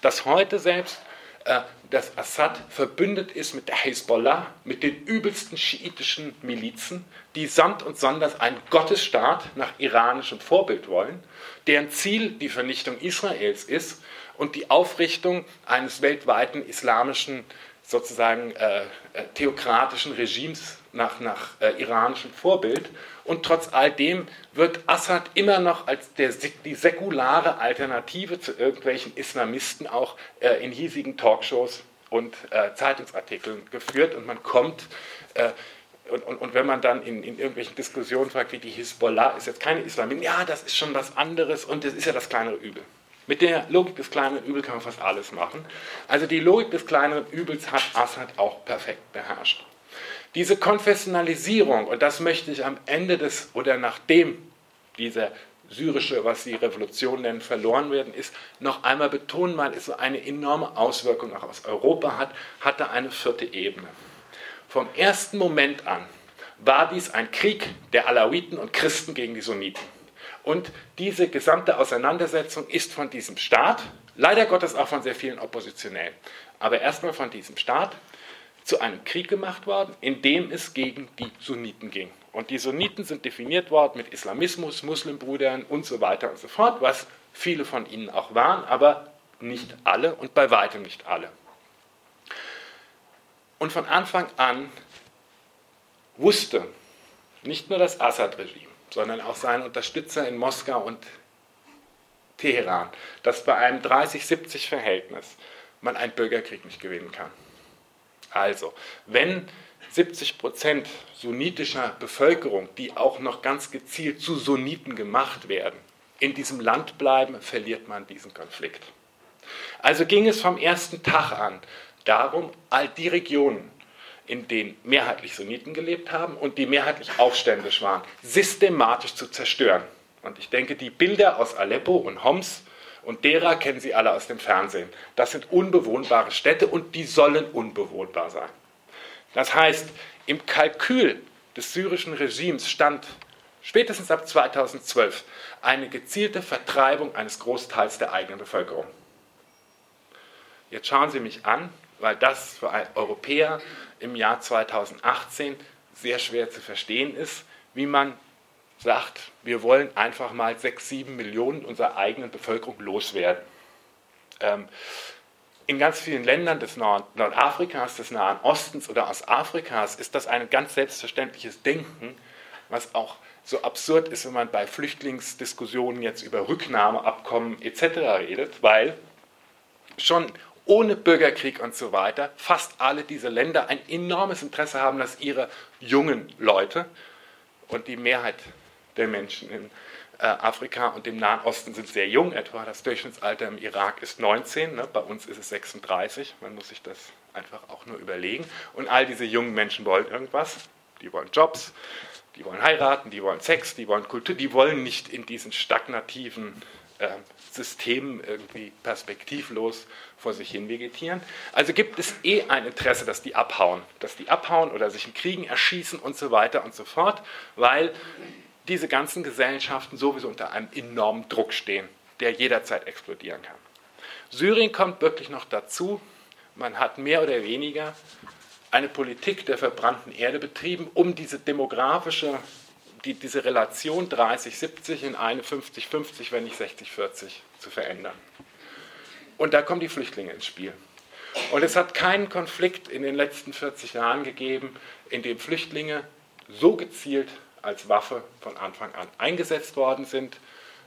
Dass heute selbst äh, dass Assad verbündet ist mit der Hezbollah, mit den übelsten schiitischen Milizen, die samt und sonders einen Gottesstaat nach iranischem Vorbild wollen, deren Ziel die Vernichtung Israels ist und die Aufrichtung eines weltweiten islamischen sozusagen äh, äh, theokratischen Regimes nach, nach äh, iranischem Vorbild. Und trotz all dem wird Assad immer noch als der, die säkulare Alternative zu irgendwelchen Islamisten auch äh, in hiesigen Talkshows und äh, Zeitungsartikeln geführt. Und man kommt, äh, und, und, und, wenn man dann in, in, irgendwelchen Diskussionen fragt, wie die Hisbollah ist jetzt keine Islamistin, ja, das ist schon was anderes und das ist ja das kleinere Übel. Mit der Logik des kleineren Übels kann man fast alles machen. Also die Logik des kleineren Übels hat Assad auch perfekt beherrscht. Diese Konfessionalisierung, und das möchte ich am Ende des oder nachdem dieser syrische, was sie Revolution nennen, verloren werden, ist noch einmal betonen, weil es so eine enorme Auswirkung auch aus Europa hat, hatte eine vierte Ebene. Vom ersten Moment an war dies ein Krieg der Alawiten und Christen gegen die Sunniten. Und diese gesamte Auseinandersetzung ist von diesem Staat, leider Gottes auch von sehr vielen Oppositionellen, aber erstmal von diesem Staat zu einem Krieg gemacht worden, in dem es gegen die Sunniten ging. Und die Sunniten sind definiert worden mit Islamismus, Muslimbrüdern und so weiter und so fort, was viele von ihnen auch waren, aber nicht alle und bei weitem nicht alle. Und von Anfang an wusste nicht nur das Assad-Regime, sondern auch seine Unterstützer in Moskau und Teheran, dass bei einem 30-70-Verhältnis man einen Bürgerkrieg nicht gewinnen kann. Also, wenn 70 Prozent sunnitischer Bevölkerung, die auch noch ganz gezielt zu Sunniten gemacht werden, in diesem Land bleiben, verliert man diesen Konflikt. Also ging es vom ersten Tag an darum, all die Regionen, in denen mehrheitlich Sunniten gelebt haben und die mehrheitlich aufständisch waren, systematisch zu zerstören. Und ich denke, die Bilder aus Aleppo und Homs und derer kennen Sie alle aus dem Fernsehen. Das sind unbewohnbare Städte und die sollen unbewohnbar sein. Das heißt, im Kalkül des syrischen Regimes stand spätestens ab 2012 eine gezielte Vertreibung eines Großteils der eigenen Bevölkerung. Jetzt schauen Sie mich an, weil das für einen Europäer im Jahr 2018 sehr schwer zu verstehen ist, wie man sagt, wir wollen einfach mal 6, 7 Millionen unserer eigenen Bevölkerung loswerden. Ähm, in ganz vielen Ländern des Nord Nordafrikas, des Nahen Ostens oder aus Afrikas ist das ein ganz selbstverständliches Denken, was auch so absurd ist, wenn man bei Flüchtlingsdiskussionen jetzt über Rücknahmeabkommen etc. redet, weil schon ohne Bürgerkrieg und so weiter fast alle diese Länder ein enormes Interesse haben, dass ihre jungen Leute und die Mehrheit der Menschen in äh, Afrika und dem Nahen Osten sind sehr jung etwa. Das Durchschnittsalter im Irak ist 19, ne? bei uns ist es 36. Man muss sich das einfach auch nur überlegen. Und all diese jungen Menschen wollen irgendwas. Die wollen Jobs, die wollen heiraten, die wollen Sex, die wollen Kultur, die wollen nicht in diesen stagnativen Systemen irgendwie perspektivlos vor sich hin vegetieren. Also gibt es eh ein Interesse, dass die abhauen, dass die abhauen oder sich in Kriegen erschießen und so weiter und so fort, weil diese ganzen Gesellschaften sowieso unter einem enormen Druck stehen, der jederzeit explodieren kann. Syrien kommt wirklich noch dazu. Man hat mehr oder weniger eine Politik der verbrannten Erde betrieben, um diese demografische, die, diese Relation 30-70 in eine 50-50, wenn nicht 60-40 zu verändern. Und da kommen die Flüchtlinge ins Spiel. Und es hat keinen Konflikt in den letzten 40 Jahren gegeben, in dem Flüchtlinge so gezielt als Waffe von Anfang an eingesetzt worden sind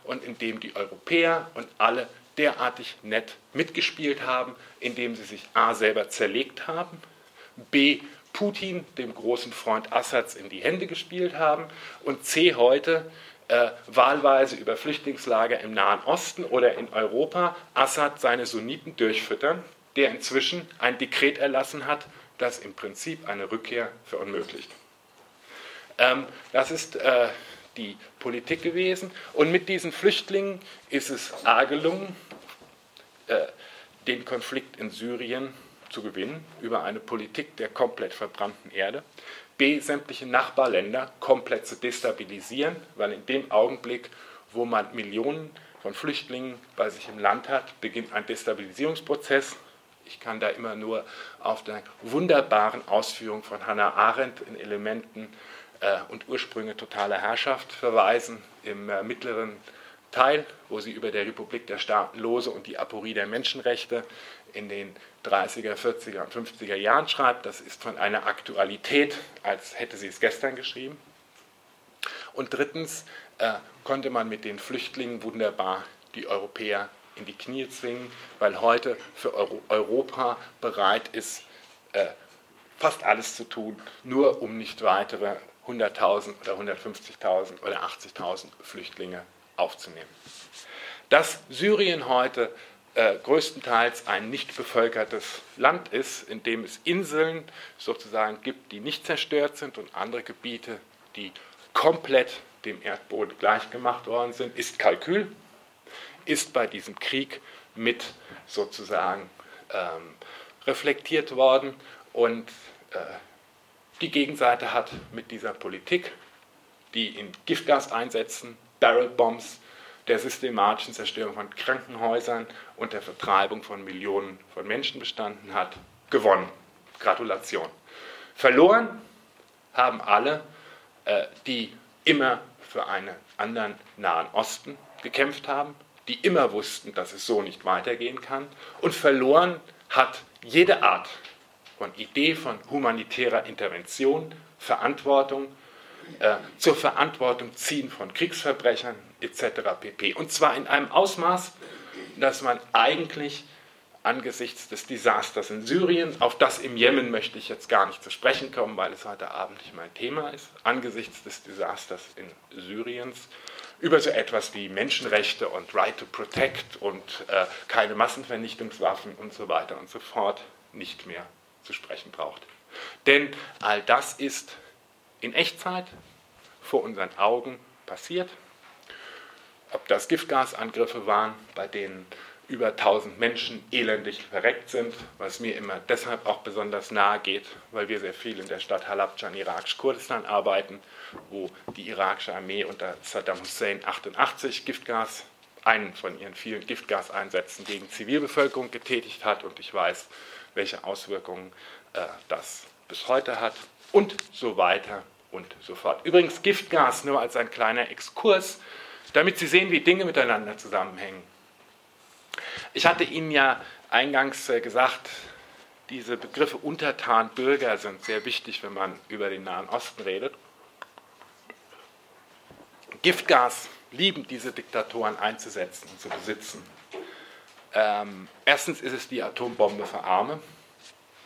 und in dem die Europäer und alle derartig nett mitgespielt haben, indem sie sich a selber zerlegt haben, b Putin, dem großen Freund Assads, in die Hände gespielt haben und c heute äh, wahlweise über Flüchtlingslager im Nahen Osten oder in Europa Assad seine Sunniten durchfüttern, der inzwischen ein Dekret erlassen hat, das im Prinzip eine Rückkehr verunmöglicht. Ähm, das ist äh, die Politik gewesen. Und mit diesen Flüchtlingen ist es A gelungen, äh, den Konflikt in Syrien zu gewinnen über eine Politik der komplett verbrannten Erde. B, sämtliche Nachbarländer komplett zu destabilisieren, weil in dem Augenblick, wo man Millionen von Flüchtlingen bei sich im Land hat, beginnt ein Destabilisierungsprozess. Ich kann da immer nur auf die wunderbaren Ausführungen von Hannah Arendt in Elementen äh, und Ursprünge totaler Herrschaft verweisen im äh, mittleren Teil, wo sie über der Republik der Staaten lose und die Aporie der Menschenrechte in den 30er, 40er und 50er Jahren schreibt. Das ist von einer Aktualität, als hätte sie es gestern geschrieben. Und drittens äh, konnte man mit den Flüchtlingen wunderbar die Europäer in die Knie zwingen, weil heute für Euro Europa bereit ist, äh, fast alles zu tun, nur um nicht weitere 100.000 oder 150.000 oder 80.000 Flüchtlinge aufzunehmen. Dass Syrien heute äh, größtenteils ein nicht bevölkertes Land ist, in dem es Inseln sozusagen gibt, die nicht zerstört sind und andere Gebiete, die komplett dem Erdboden gleichgemacht worden sind, ist Kalkül, ist bei diesem Krieg mit sozusagen ähm, reflektiert worden und äh, die Gegenseite hat mit dieser Politik, die in Giftgaseinsätzen, Barrelbombs, der systematischen Zerstörung von Krankenhäusern und der Vertreibung von Millionen von Menschen bestanden hat, gewonnen. Gratulation. Verloren haben alle, äh, die immer für einen anderen Nahen Osten gekämpft haben, die immer wussten, dass es so nicht weitergehen kann. Und verloren hat jede Art von Idee von humanitärer Intervention, Verantwortung, äh, zur Verantwortung ziehen von Kriegsverbrechern etc. pp. Und zwar in einem Ausmaß, dass man eigentlich angesichts des Desasters in Syrien, auf das im Jemen möchte ich jetzt gar nicht zu sprechen kommen, weil es heute Abend nicht mein Thema ist, angesichts des Desasters in Syriens, über so etwas wie Menschenrechte und Right to Protect und äh, keine Massenvernichtungswaffen und so weiter und so fort nicht mehr zu sprechen braucht. Denn all das ist in Echtzeit vor unseren Augen passiert. Ob das Giftgasangriffe waren, bei denen über 1000 Menschen elendig verreckt sind, was mir immer deshalb auch besonders nahe geht, weil wir sehr viel in der Stadt Halabja in irakisch-Kurdistan arbeiten, wo die irakische Armee unter Saddam Hussein 88 Giftgas, einen von ihren vielen Giftgaseinsätzen gegen Zivilbevölkerung getätigt hat und ich weiß, welche Auswirkungen äh, das bis heute hat und so weiter und so fort. Übrigens Giftgas nur als ein kleiner Exkurs, damit Sie sehen, wie Dinge miteinander zusammenhängen. Ich hatte Ihnen ja eingangs äh, gesagt, diese Begriffe Untertan, Bürger sind sehr wichtig, wenn man über den Nahen Osten redet. Giftgas lieben diese Diktatoren einzusetzen und zu besitzen. Ähm, erstens ist es die Atombombe für Arme,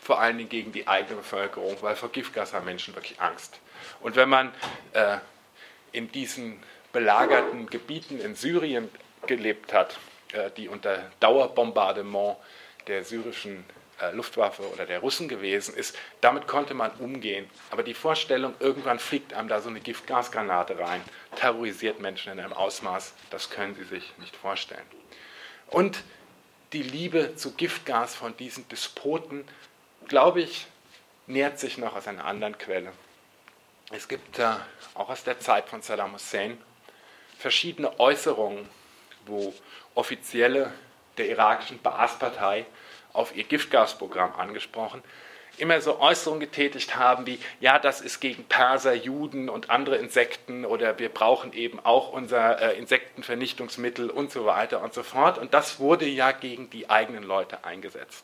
vor allen Dingen gegen die eigene Bevölkerung, weil vor Giftgas haben Menschen wirklich Angst. Und wenn man äh, in diesen belagerten Gebieten in Syrien gelebt hat, äh, die unter Dauerbombardement der syrischen äh, Luftwaffe oder der Russen gewesen ist, damit konnte man umgehen. Aber die Vorstellung, irgendwann fliegt einem da so eine Giftgasgranate rein, terrorisiert Menschen in einem Ausmaß, das können sie sich nicht vorstellen. Und die Liebe zu Giftgas von diesen Despoten, glaube ich, nährt sich noch aus einer anderen Quelle. Es gibt äh, auch aus der Zeit von Saddam Hussein verschiedene Äußerungen, wo Offizielle der irakischen Baas-Partei auf ihr Giftgasprogramm angesprochen, immer so Äußerungen getätigt haben wie, ja, das ist gegen Perser, Juden und andere Insekten oder wir brauchen eben auch unser äh, Insektenvernichtungsmittel und so weiter und so fort. Und das wurde ja gegen die eigenen Leute eingesetzt.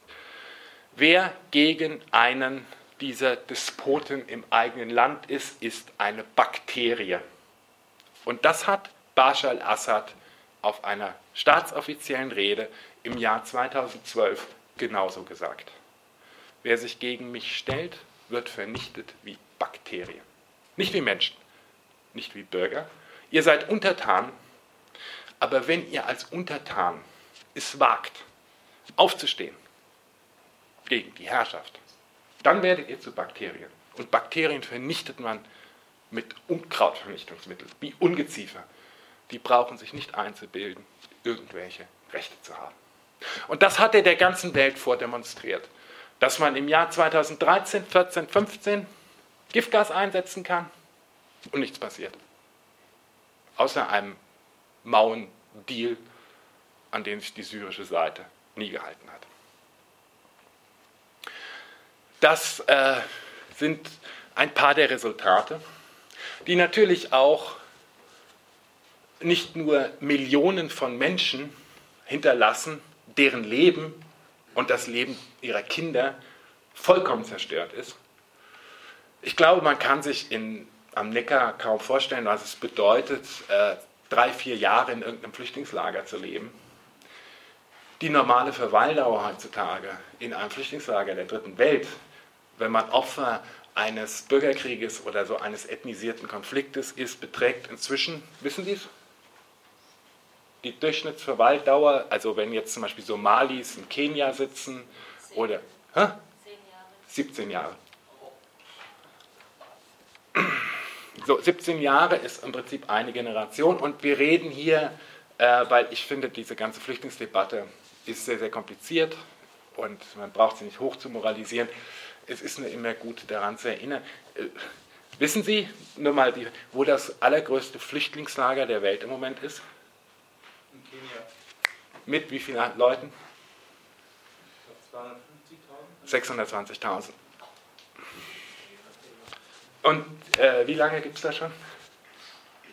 Wer gegen einen dieser Despoten im eigenen Land ist, ist eine Bakterie. Und das hat Bashar al-Assad auf einer staatsoffiziellen Rede im Jahr 2012 genauso gesagt. Wer sich gegen mich stellt, wird vernichtet wie Bakterien. Nicht wie Menschen, nicht wie Bürger. Ihr seid Untertan, aber wenn ihr als Untertan es wagt, aufzustehen gegen die Herrschaft, dann werdet ihr zu Bakterien. Und Bakterien vernichtet man mit Unkrautvernichtungsmitteln, wie Ungeziefer. Die brauchen sich nicht einzubilden, irgendwelche Rechte zu haben. Und das hat er der ganzen Welt vordemonstriert dass man im Jahr 2013, 14, 15 Giftgas einsetzen kann und nichts passiert. Außer einem mauen Deal, an den sich die syrische Seite nie gehalten hat. Das äh, sind ein paar der Resultate, die natürlich auch nicht nur Millionen von Menschen hinterlassen, deren Leben und das Leben ihrer Kinder vollkommen zerstört ist. Ich glaube, man kann sich in, am Neckar kaum vorstellen, was es bedeutet, äh, drei, vier Jahre in irgendeinem Flüchtlingslager zu leben. Die normale Verweildauer heutzutage in einem Flüchtlingslager der dritten Welt, wenn man Opfer eines Bürgerkrieges oder so eines ethnisierten Konfliktes ist, beträgt inzwischen, wissen Sie es? Die Durchschnittsverweildauer, also wenn jetzt zum Beispiel Somalis in Kenia sitzen oder hä? 17 Jahre. So, 17 Jahre ist im Prinzip eine Generation und wir reden hier, äh, weil ich finde, diese ganze Flüchtlingsdebatte ist sehr, sehr kompliziert und man braucht sie nicht hoch zu moralisieren es ist nur immer gut daran zu erinnern. Äh, wissen Sie nur mal, die, wo das allergrößte Flüchtlingslager der Welt im Moment ist? Mit wie vielen Leuten? 620.000. Und äh, wie lange gibt es da schon?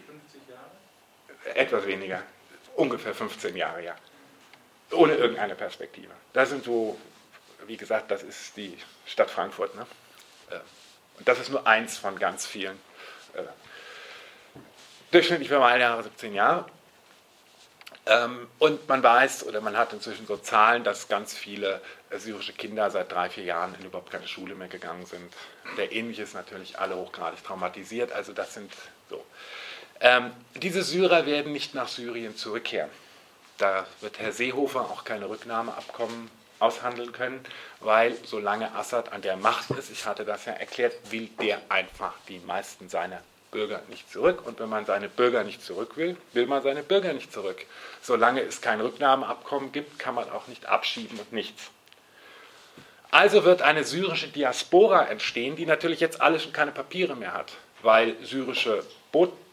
50 Jahre? Etwas weniger. Ungefähr 15 Jahre, ja. Ohne irgendeine Perspektive. Da sind so wie gesagt, das ist die Stadt Frankfurt. Ne? Äh, und das ist nur eins von ganz vielen. Äh, durchschnittlich für meine Jahre 17 Jahre. Ähm, und man weiß oder man hat inzwischen so Zahlen, dass ganz viele syrische Kinder seit drei, vier Jahren in überhaupt keine Schule mehr gegangen sind. Der ähnliche ist natürlich alle hochgradig traumatisiert. Also das sind so. Ähm, diese Syrer werden nicht nach Syrien zurückkehren. Da wird Herr Seehofer auch keine Rücknahmeabkommen aushandeln können, weil solange Assad an der Macht ist, ich hatte das ja erklärt, will der einfach die meisten seiner Bürger nicht zurück. Und wenn man seine Bürger nicht zurück will, will man seine Bürger nicht zurück. Solange es kein Rücknahmeabkommen gibt, kann man auch nicht abschieben und nichts. Also wird eine syrische Diaspora entstehen, die natürlich jetzt alles schon keine Papiere mehr hat, weil syrische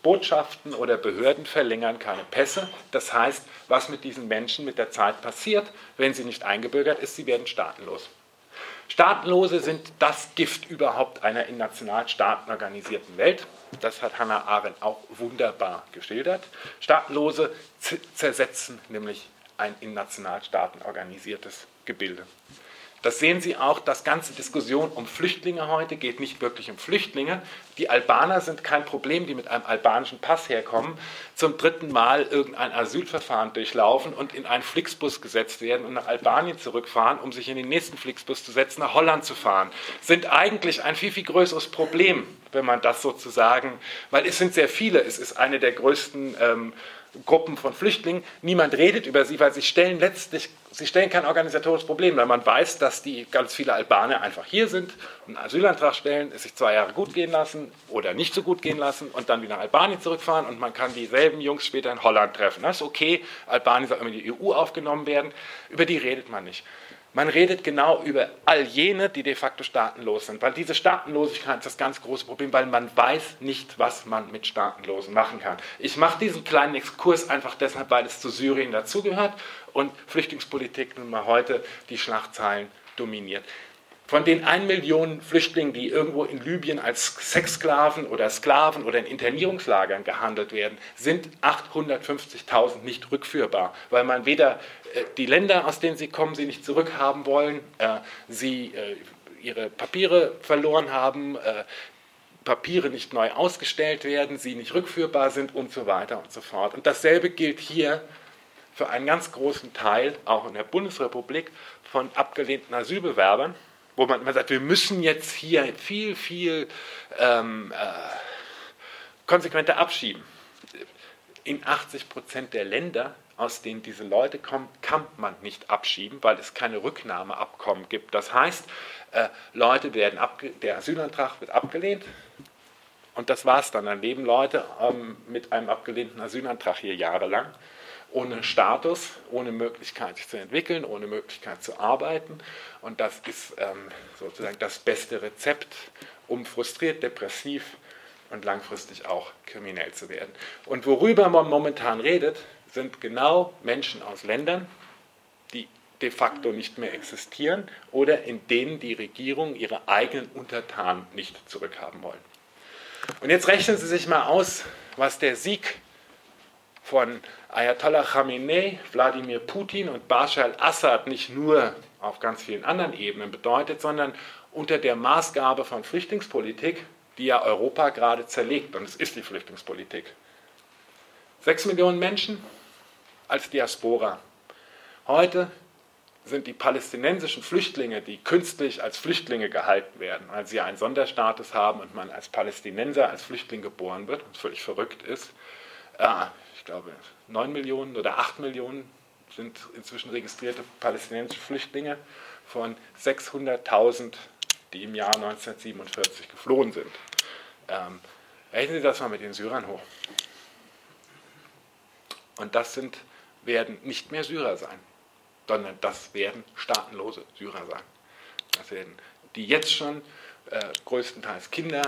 Botschaften oder Behörden verlängern keine Pässe. Das heißt, was mit diesen Menschen mit der Zeit passiert, wenn sie nicht eingebürgert ist, sie werden staatenlos. Staatenlose sind das Gift überhaupt einer in Nationalstaaten organisierten Welt. Das hat Hannah Arendt auch wunderbar geschildert. Staatenlose zersetzen nämlich ein in Nationalstaaten organisiertes Gebilde. Das sehen Sie auch, das ganze Diskussion um Flüchtlinge heute geht nicht wirklich um Flüchtlinge. Die Albaner sind kein Problem, die mit einem albanischen Pass herkommen, zum dritten Mal irgendein Asylverfahren durchlaufen und in einen Flixbus gesetzt werden und nach Albanien zurückfahren, um sich in den nächsten Flixbus zu setzen, nach Holland zu fahren, sind eigentlich ein viel, viel größeres Problem, wenn man das sozusagen, weil es sind sehr viele, es ist eine der größten ähm, Gruppen von Flüchtlingen. Niemand redet über sie, weil sie stellen letztlich, sie stellen kein organisatorisches Problem, weil man weiß, dass die ganz viele Albaner einfach hier sind, einen Asylantrag stellen, es sich zwei Jahre gut gehen lassen oder nicht so gut gehen lassen und dann wieder nach Albanien zurückfahren und man kann dieselben Jungs später in Holland treffen. Das ist okay, Albanien soll immer in die EU aufgenommen werden, über die redet man nicht. Man redet genau über all jene, die de facto staatenlos sind, weil diese Staatenlosigkeit ist das ganz große Problem, weil man weiß nicht, was man mit Staatenlosen machen kann. Ich mache diesen kleinen Exkurs einfach deshalb, weil es zu Syrien dazugehört und Flüchtlingspolitik nun mal heute die Schlagzeilen dominiert. Von den 1 Million Flüchtlingen, die irgendwo in Libyen als Sexsklaven oder Sklaven oder in Internierungslagern gehandelt werden, sind 850.000 nicht rückführbar, weil man weder die Länder, aus denen sie kommen, sie nicht zurückhaben wollen, äh, sie äh, ihre Papiere verloren haben, Papiere nicht neu ausgestellt werden, sie nicht rückführbar sind und so weiter und so fort. Und dasselbe gilt hier für einen ganz großen Teil, auch in der Bundesrepublik, von abgelehnten Asylbewerbern wo man immer sagt, wir müssen jetzt hier viel, viel ähm, äh, konsequenter abschieben. In 80 Prozent der Länder, aus denen diese Leute kommen, kann man nicht abschieben, weil es keine Rücknahmeabkommen gibt. Das heißt, äh, Leute werden der Asylantrag wird abgelehnt und das war's dann. Dann leben Leute ähm, mit einem abgelehnten Asylantrag hier jahrelang ohne Status, ohne Möglichkeit sich zu entwickeln, ohne Möglichkeit zu arbeiten. Und das ist ähm, sozusagen das beste Rezept, um frustriert, depressiv und langfristig auch kriminell zu werden. Und worüber man momentan redet, sind genau Menschen aus Ländern, die de facto nicht mehr existieren oder in denen die Regierung ihre eigenen Untertanen nicht zurückhaben wollen. Und jetzt rechnen Sie sich mal aus, was der Sieg von Ayatollah Khamenei, Wladimir Putin und Bashar al-Assad nicht nur auf ganz vielen anderen Ebenen bedeutet, sondern unter der Maßgabe von Flüchtlingspolitik, die ja Europa gerade zerlegt. Und es ist die Flüchtlingspolitik. Sechs Millionen Menschen als Diaspora. Heute sind die palästinensischen Flüchtlinge, die künstlich als Flüchtlinge gehalten werden, weil sie einen Sonderstatus haben und man als Palästinenser, als Flüchtling geboren wird, was völlig verrückt ist. Äh, ich glaube, 9 Millionen oder 8 Millionen sind inzwischen registrierte palästinensische Flüchtlinge von 600.000, die im Jahr 1947 geflohen sind. Ähm, rechnen Sie das mal mit den Syrern hoch. Und das sind, werden nicht mehr Syrer sein, sondern das werden staatenlose Syrer sein. Das werden die jetzt schon äh, größtenteils Kinder,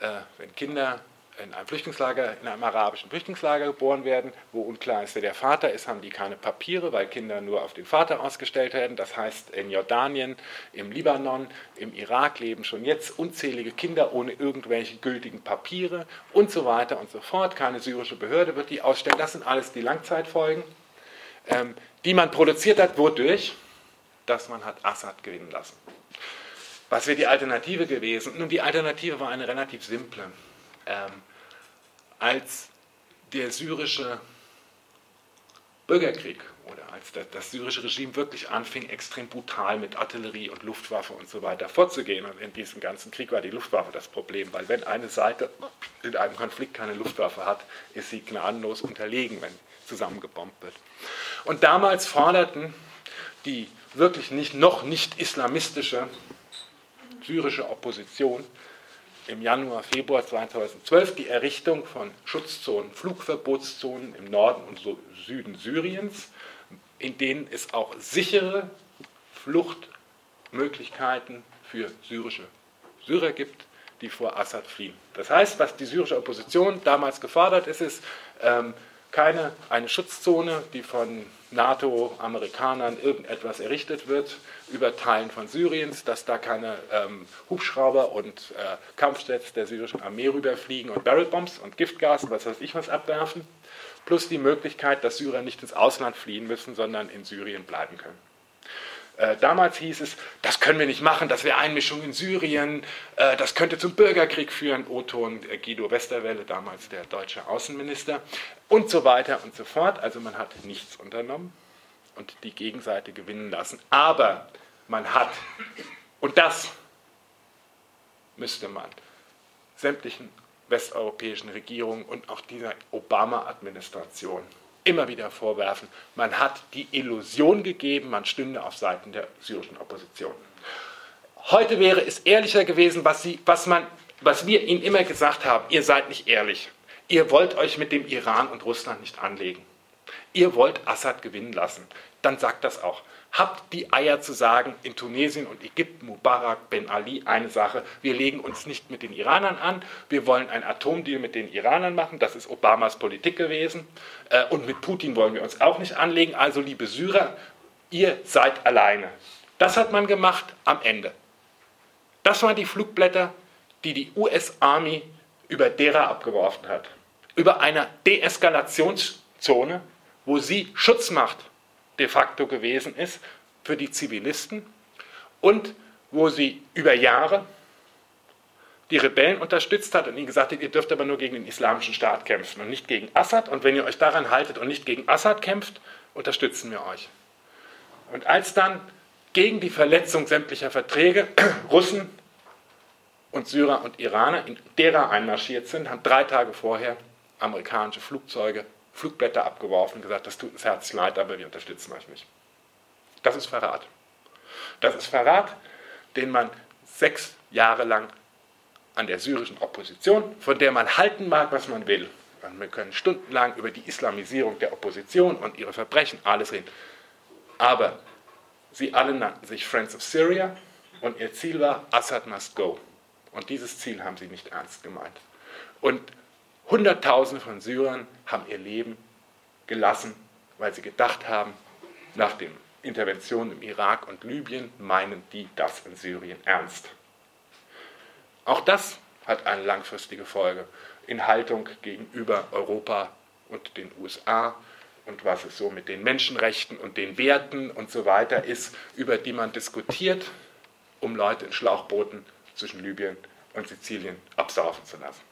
äh, wenn Kinder in einem Flüchtlingslager, in einem arabischen Flüchtlingslager geboren werden, wo unklar ist, wer der Vater ist, haben die keine Papiere, weil Kinder nur auf den Vater ausgestellt werden. Das heißt, in Jordanien, im Libanon, im Irak leben schon jetzt unzählige Kinder ohne irgendwelche gültigen Papiere und so weiter und so fort. Keine syrische Behörde wird die ausstellen. Das sind alles die Langzeitfolgen, ähm, die man produziert hat. Wodurch? Dass man hat Assad gewinnen lassen. Was wäre die Alternative gewesen? Nun, die Alternative war eine relativ simple. Ähm, als der syrische Bürgerkrieg oder als das, das, syrische Regime wirklich anfing, extrem brutal mit Artillerie und Luftwaffe und so weiter vorzugehen. Und in diesem ganzen Krieg war die Luftwaffe das Problem, weil wenn eine Seite in einem Konflikt keine Luftwaffe hat, ist sie gnadenlos unterlegen, wenn zusammengebombt wird. Und damals forderten die wirklich nicht, noch nicht islamistische syrische Opposition im Januar, Februar 2012 die Errichtung von Schutzzonen, Flugverbotszonen im Norden und Süden Syriens, in denen es auch sichere Fluchtmöglichkeiten für syrische Syrer gibt, die vor Assad fliehen. Das heißt, was die syrische Opposition damals gefordert ist, ist ähm, keine eine Schutzzone, die von NATO-Amerikanern irgendetwas errichtet wird über Teilen von Syriens, dass da keine ähm, Hubschrauber und äh, Kampfjets der syrischen Armee rüberfliegen und Barrelbombs und Giftgas und was weiß ich was abwerfen, plus die Möglichkeit, dass Syrer nicht ins Ausland fliehen müssen, sondern in Syrien bleiben können. Äh, damals hieß es, das können wir nicht machen, das wäre Einmischung in Syrien, äh, das könnte zum Bürgerkrieg führen. O-Ton äh, Guido Westerwelle, damals der deutsche Außenminister und so weiter und so fort. Also man hat nichts unternommen und die Gegenseite gewinnen lassen. Aber man hat, und das müsste man sämtlichen westeuropäischen Regierungen und auch dieser Obama-Administration immer wieder vorwerfen, man hat die Illusion gegeben, man stünde auf Seiten der syrischen Opposition. Heute wäre es ehrlicher gewesen, was, sie, was, man, was wir Ihnen immer gesagt haben, ihr seid nicht ehrlich. Ihr wollt euch mit dem Iran und Russland nicht anlegen. Ihr wollt Assad gewinnen lassen. Dann sagt das auch habt die Eier zu sagen, in Tunesien und Ägypten, Mubarak, Ben Ali, eine Sache, wir legen uns nicht mit den Iranern an, wir wollen ein Atomdeal mit den Iranern machen, das ist Obamas Politik gewesen, äh, und mit Putin wollen wir uns auch nicht anlegen, also liebe Syrer, ihr seid alleine. Das hat man gemacht am Ende. Das waren die Flugblätter, die die US-Army über derer abgeworfen hat. Über eine Deeskalationszone, wo sie Schutzmacht de facto gewesen ist für die Zivilisten und wo sie über Jahre die Rebellen unterstützt hat und ihnen gesagt hat, ihr dürft aber nur gegen den islamischen Staat kämpfen und nicht gegen Assad. Und wenn ihr euch daran haltet und nicht gegen Assad kämpft, unterstützen wir euch. Und als dann gegen die Verletzung sämtlicher Verträge Russen und Syrer und Iraner in derer einmarschiert sind, haben drei Tage vorher amerikanische Flugzeuge Flugblätter abgeworfen und gesagt, das tut uns herzlich leid, aber wir unterstützen euch nicht. Das ist Verrat. Das ist Verrat, den man sechs Jahre lang an der syrischen Opposition, von der man halten mag, was man will. Und wir können stundenlang über die Islamisierung der Opposition und ihre Verbrechen alles reden. Aber sie alle nannten sich Friends of Syria und ihr Ziel war, Assad must go. Und dieses Ziel haben sie nicht ernst gemeint. Und Hunderttausende von Syrern haben ihr Leben gelassen, weil sie gedacht haben, nach den Interventionen im Irak und Libyen meinen die das in Syrien ernst. Auch das hat eine langfristige Folge in Haltung gegenüber Europa und den USA und was es so mit den Menschenrechten und den Werten und so weiter ist, über die man diskutiert, um Leute in Schlauchbooten zwischen Libyen und Sizilien absaufen zu lassen.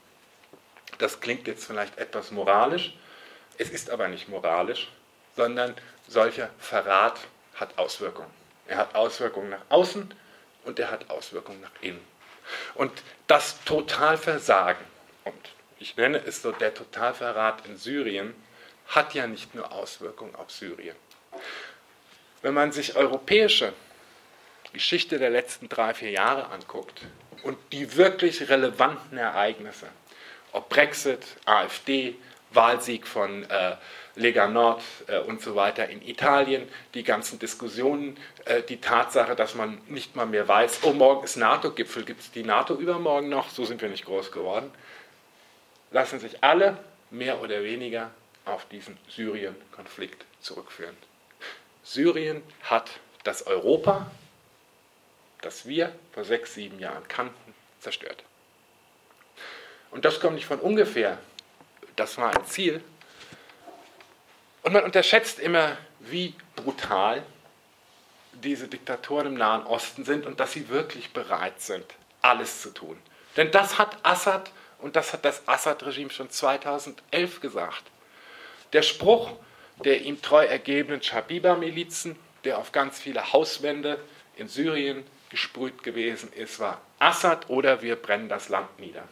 Das klingt jetzt vielleicht etwas moralisch, es ist aber nicht moralisch, sondern solcher Verrat hat Auswirkungen. Er hat Auswirkungen nach außen und er hat Auswirkungen nach innen. Und das Totalversagen, und ich nenne es so der Totalverrat in Syrien, hat ja nicht nur Auswirkungen auf Syrien. Wenn man sich europäische Geschichte der letzten drei, vier Jahre anguckt und die wirklich relevanten Ereignisse, ob Brexit, AfD, Wahlsieg von äh, Lega Nord äh, und so weiter in Italien, die ganzen Diskussionen, äh, die Tatsache, dass man nicht mal mehr weiß, oh, morgen ist NATO-Gipfel, gibt es die NATO übermorgen noch? So sind wir nicht groß geworden. Lassen sich alle mehr oder weniger auf diesen Syrien-Konflikt zurückführen. Syrien hat das Europa, das wir vor sechs, sieben Jahren kannten, zerstört. Und das kommt nicht von ungefähr. Das war ein Ziel. Und man unterschätzt immer, wie brutal diese Diktatoren im Nahen Osten sind und dass sie wirklich bereit sind, alles zu tun. Denn das hat Assad und das hat das Assad-Regime schon 2011 gesagt. Der Spruch der ihm treu ergebenen Shabiba-Milizen, der auf ganz viele Hauswände in Syrien gesprüht gewesen ist, war Assad oder wir brennen das Land nieder.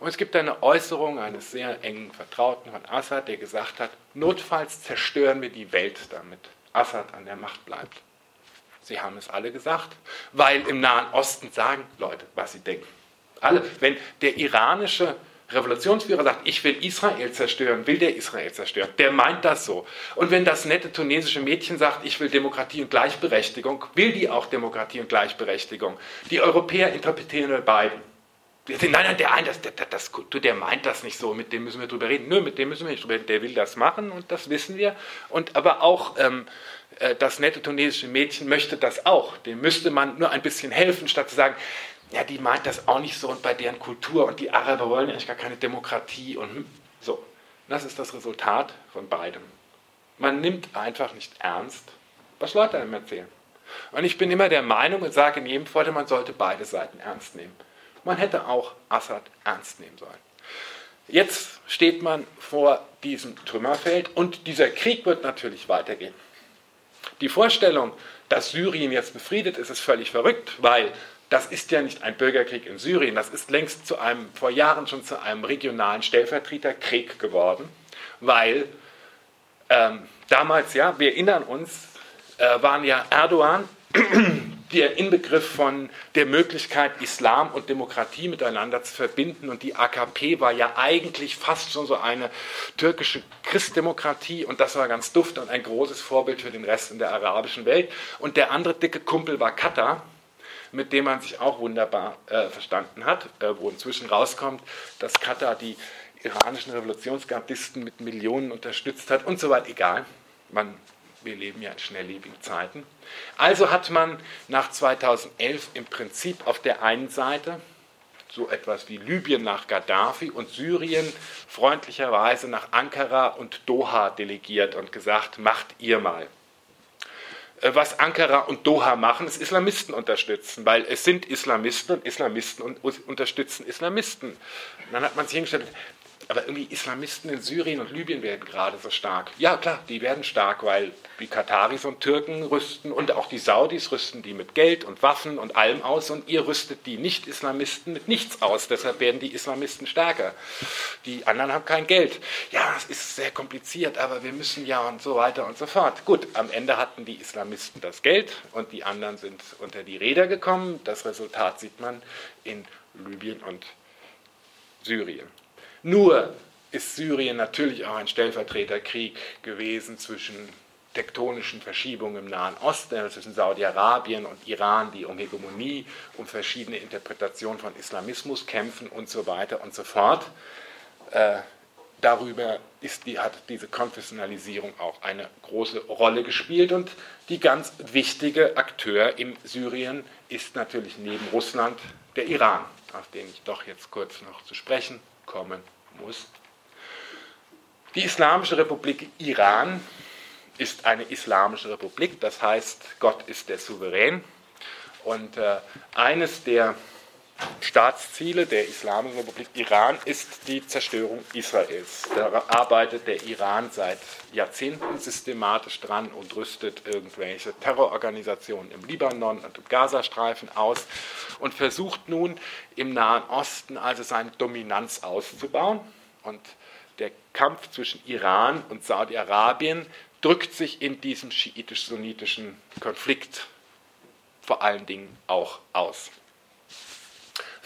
Und es gibt eine Äußerung eines sehr engen Vertrauten von Assad, der gesagt hat, notfalls zerstören wir die Welt, damit Assad an der Macht bleibt. Sie haben es alle gesagt, weil im Nahen Osten sagen Leute, was sie denken. Alle, wenn der iranische Revolutionsführer sagt, ich will Israel zerstören, will der Israel zerstören. Der meint das so. Und wenn das nette tunesische Mädchen sagt, ich will Demokratie und Gleichberechtigung, will die auch Demokratie und Gleichberechtigung. Die Europäer interpretieren nur beiden. Nein, nein, der eine, das, das, das, der meint das nicht so, mit dem müssen wir drüber reden. Nö, mit dem müssen wir nicht drüber reden. Der will das machen und das wissen wir. Und aber auch ähm, äh, das nette tunesische Mädchen möchte das auch. Dem müsste man nur ein bisschen helfen, statt zu sagen, ja, die meint das auch nicht so und bei deren Kultur und die Araber wollen eigentlich gar keine Demokratie und hm, so. Das ist das Resultat von beidem. Man nimmt einfach nicht ernst, was Leute einem erzählen. Und ich bin immer der Meinung und sage in jedem Fall, man sollte beide Seiten ernst nehmen. Man hätte auch Assad ernst nehmen sollen. Jetzt steht man vor diesem Trümmerfeld und dieser Krieg wird natürlich weitergehen. Die Vorstellung, dass Syrien jetzt befriedet ist, ist völlig verrückt, weil das ist ja nicht ein Bürgerkrieg in Syrien, das ist längst zu einem, vor Jahren schon zu einem regionalen Stellvertreterkrieg geworden, weil ähm, damals, ja, wir erinnern uns, äh, waren ja Erdogan, der Inbegriff von der Möglichkeit, Islam und Demokratie miteinander zu verbinden. Und die AKP war ja eigentlich fast schon so eine türkische Christdemokratie und das war ganz duft und ein großes Vorbild für den Rest in der arabischen Welt. Und der andere dicke Kumpel war Katar mit dem man sich auch wunderbar äh, verstanden hat, äh, wo inzwischen rauskommt, dass Katar die iranischen Revolutionsgardisten mit Millionen unterstützt hat und so weiter. Egal, man, wir leben ja in schnelllebigen Zeiten. Also hat man nach 2011 im Prinzip auf der einen Seite so etwas wie Libyen nach Gaddafi und Syrien freundlicherweise nach Ankara und Doha delegiert und gesagt, macht ihr mal. Äh, was Ankara und Doha machen, ist Islamisten unterstützen, weil es sind Islamisten und Islamisten unterstützen Islamisten. Und dann hat man sich hingestellt, aber irgendwie Islamisten in Syrien und Libyen werden gerade so stark. Ja, klar, die werden stark, weil die Kataris und Türken rüsten und auch die Saudis rüsten die mit Geld und Waffen und allem aus und ihr rüstet die Nicht-Islamisten mit nichts aus. Deshalb werden die Islamisten stärker. Die anderen haben kein Geld. Ja, das ist sehr kompliziert, aber wir müssen ja und so weiter und so fort. Gut, am Ende hatten die Islamisten das Geld und die anderen sind unter die Räder gekommen. Das Resultat sieht man in Libyen und Syrien. Nur ist Syrien natürlich auch ein Stellvertreterkrieg gewesen zwischen tektonischen Verschiebungen im Nahen Osten, zwischen Saudi-Arabien und Iran, die um Hegemonie, um verschiedene Interpretationen von Islamismus kämpfen und so weiter und so fort. Äh, darüber die, hat diese Konfessionalisierung auch eine große Rolle gespielt und die ganz wichtige Akteur in Syrien ist natürlich neben Russland der Iran, auf den ich doch jetzt kurz noch zu sprechen kommen muss. Die Islamische Republik Iran ist eine islamische Republik, das heißt, Gott ist der Souverän. Und äh, eines der Staatsziele der Islamischen Republik Iran ist die Zerstörung Israels. Da arbeitet der Iran seit Jahrzehnten systematisch dran und rüstet irgendwelche Terrororganisationen im Libanon und im Gazastreifen aus und versucht nun im Nahen Osten also seine Dominanz auszubauen. Und der Kampf zwischen Iran und Saudi-Arabien drückt sich in diesem schiitisch-sunnitischen Konflikt vor allen Dingen auch aus.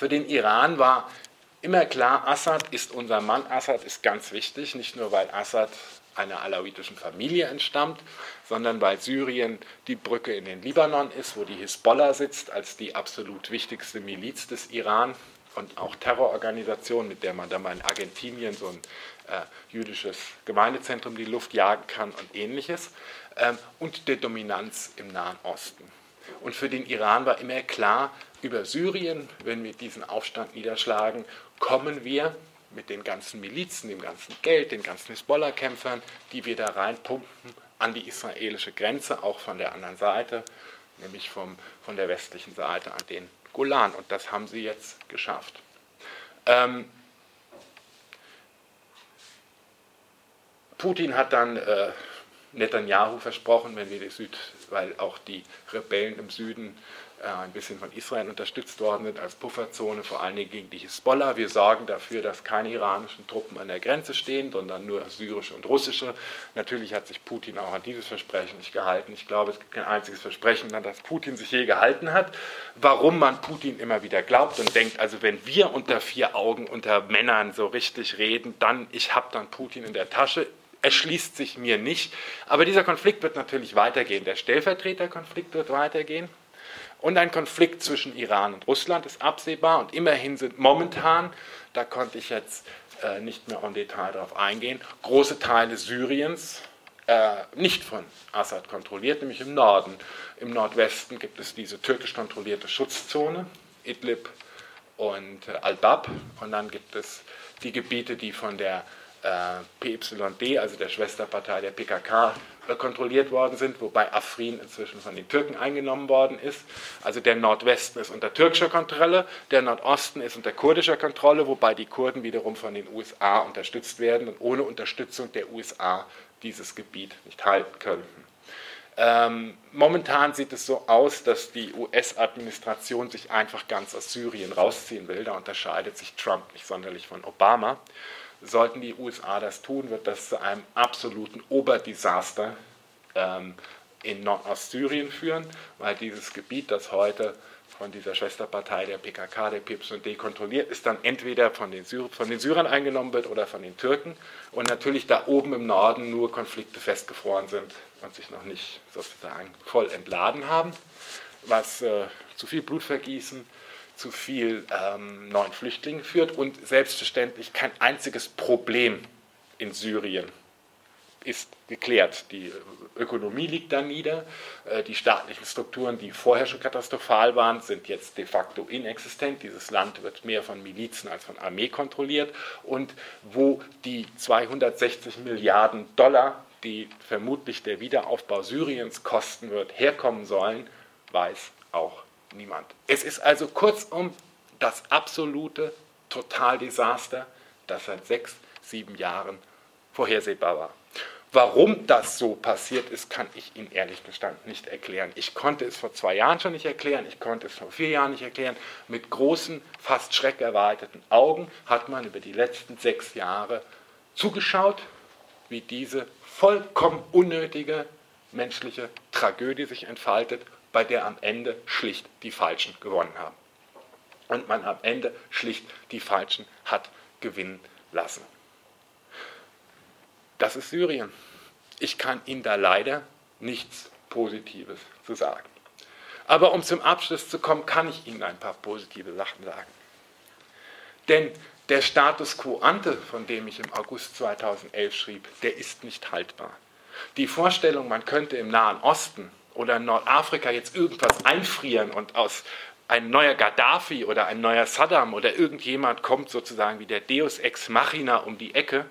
Für den Iran war immer klar, Assad ist unser Mann, Assad ist ganz wichtig, nicht nur weil Assad einer alawitischen Familie entstammt, sondern weil Syrien die Brücke in den Libanon ist, wo die Hisbollah sitzt, als die absolut wichtigste Miliz des Iran und auch Terrororganisation, mit der man dann mal in Argentinien so ein äh, jüdisches Gemeindezentrum die Luft jagen kann und ähnliches, ähm, und der Dominanz im Nahen Osten. Und für den Iran war immer klar, über Syrien, wenn wir diesen Aufstand niederschlagen, kommen wir mit den ganzen Milizen, dem ganzen Geld, den ganzen Hisbollah-Kämpfern, die wir da reinpumpen, an die israelische Grenze, auch von der anderen Seite, nämlich vom, von der westlichen Seite an den Golan. Und das haben sie jetzt geschafft. Ähm, Putin hat dann äh, Netanyahu versprochen, wenn wir die Süd, weil auch die Rebellen im Süden ein bisschen von Israel unterstützt worden sind als Pufferzone, vor allen Dingen gegen die Hisbollah. Wir sorgen dafür, dass keine iranischen Truppen an der Grenze stehen, sondern nur syrische und russische. Natürlich hat sich Putin auch an dieses Versprechen nicht gehalten. Ich glaube, es gibt kein einziges Versprechen, an das Putin sich je gehalten hat. Warum man Putin immer wieder glaubt und denkt, also wenn wir unter vier Augen unter Männern so richtig reden, dann ich habe dann Putin in der Tasche erschließt sich mir nicht. Aber dieser Konflikt wird natürlich weitergehen. Der Stellvertreterkonflikt wird weitergehen. Und ein Konflikt zwischen Iran und Russland ist absehbar. Und immerhin sind momentan, da konnte ich jetzt äh, nicht mehr im Detail darauf eingehen, große Teile Syriens äh, nicht von Assad kontrolliert, nämlich im Norden. Im Nordwesten gibt es diese türkisch kontrollierte Schutzzone, Idlib und äh, Al-Bab. Und dann gibt es die Gebiete, die von der PYD, also der Schwesterpartei der PKK, äh, kontrolliert worden sind, wobei Afrin inzwischen von den Türken eingenommen worden ist. Also der Nordwesten ist unter türkischer Kontrolle, der Nordosten ist unter kurdischer Kontrolle, wobei die Kurden wiederum von den USA unterstützt werden und ohne Unterstützung der USA dieses Gebiet nicht halten könnten. Ähm, momentan sieht es so aus, dass die US-Administration sich einfach ganz aus Syrien rausziehen will. Da unterscheidet sich Trump nicht sonderlich von Obama. Sollten die USA das tun, wird das zu einem absoluten Oberdesaster ähm, in Nordostsyrien führen, weil dieses Gebiet, das heute von dieser Schwesterpartei der PKK, der PYD kontrolliert, ist dann entweder von den, von den Syrern eingenommen wird oder von den Türken und natürlich da oben im Norden nur Konflikte festgefroren sind und sich noch nicht sozusagen voll entladen haben, was äh, zu viel Blutvergießen zu viel ähm, neuen Flüchtlingen führt und selbstverständlich kein einziges Problem in Syrien ist geklärt. Die Ökonomie liegt da nieder, äh, die staatlichen Strukturen, die vorher schon katastrophal waren, sind jetzt de facto inexistent. Dieses Land wird mehr von Milizen als von Armee kontrolliert und wo die 260 Milliarden Dollar, die vermutlich der Wiederaufbau Syriens kosten wird, herkommen sollen, weiß auch niemand. Es ist also kurzum das absolute Totaldesaster, das seit sechs, sieben Jahren vorhersehbar war. Warum das so passiert ist, kann ich Ihnen ehrlich gestanden nicht erklären. Ich konnte es vor zwei Jahren schon nicht erklären, ich konnte es vor vier Jahren nicht erklären. Mit großen, fast schreckerweiterten Augen hat man über die letzten sechs Jahre zugeschaut, wie diese vollkommen unnötige menschliche Tragödie sich entfaltet bei der am Ende schlicht die Falschen gewonnen haben. Und man am Ende schlicht die Falschen hat gewinnen lassen. Das ist Syrien. Ich kann Ihnen da leider nichts Positives zu sagen. Aber um zum Abschluss zu kommen, kann ich Ihnen ein paar positive Sachen sagen. Denn der Status quo ante, von dem ich im August 2011 schrieb, der ist nicht haltbar. Die Vorstellung, man könnte im Nahen Osten oder in Nordafrika jetzt irgendwas einfrieren und aus ein neuer Gaddafi oder ein neuer Saddam oder irgendjemand kommt sozusagen wie der Deus ex machina um die Ecke,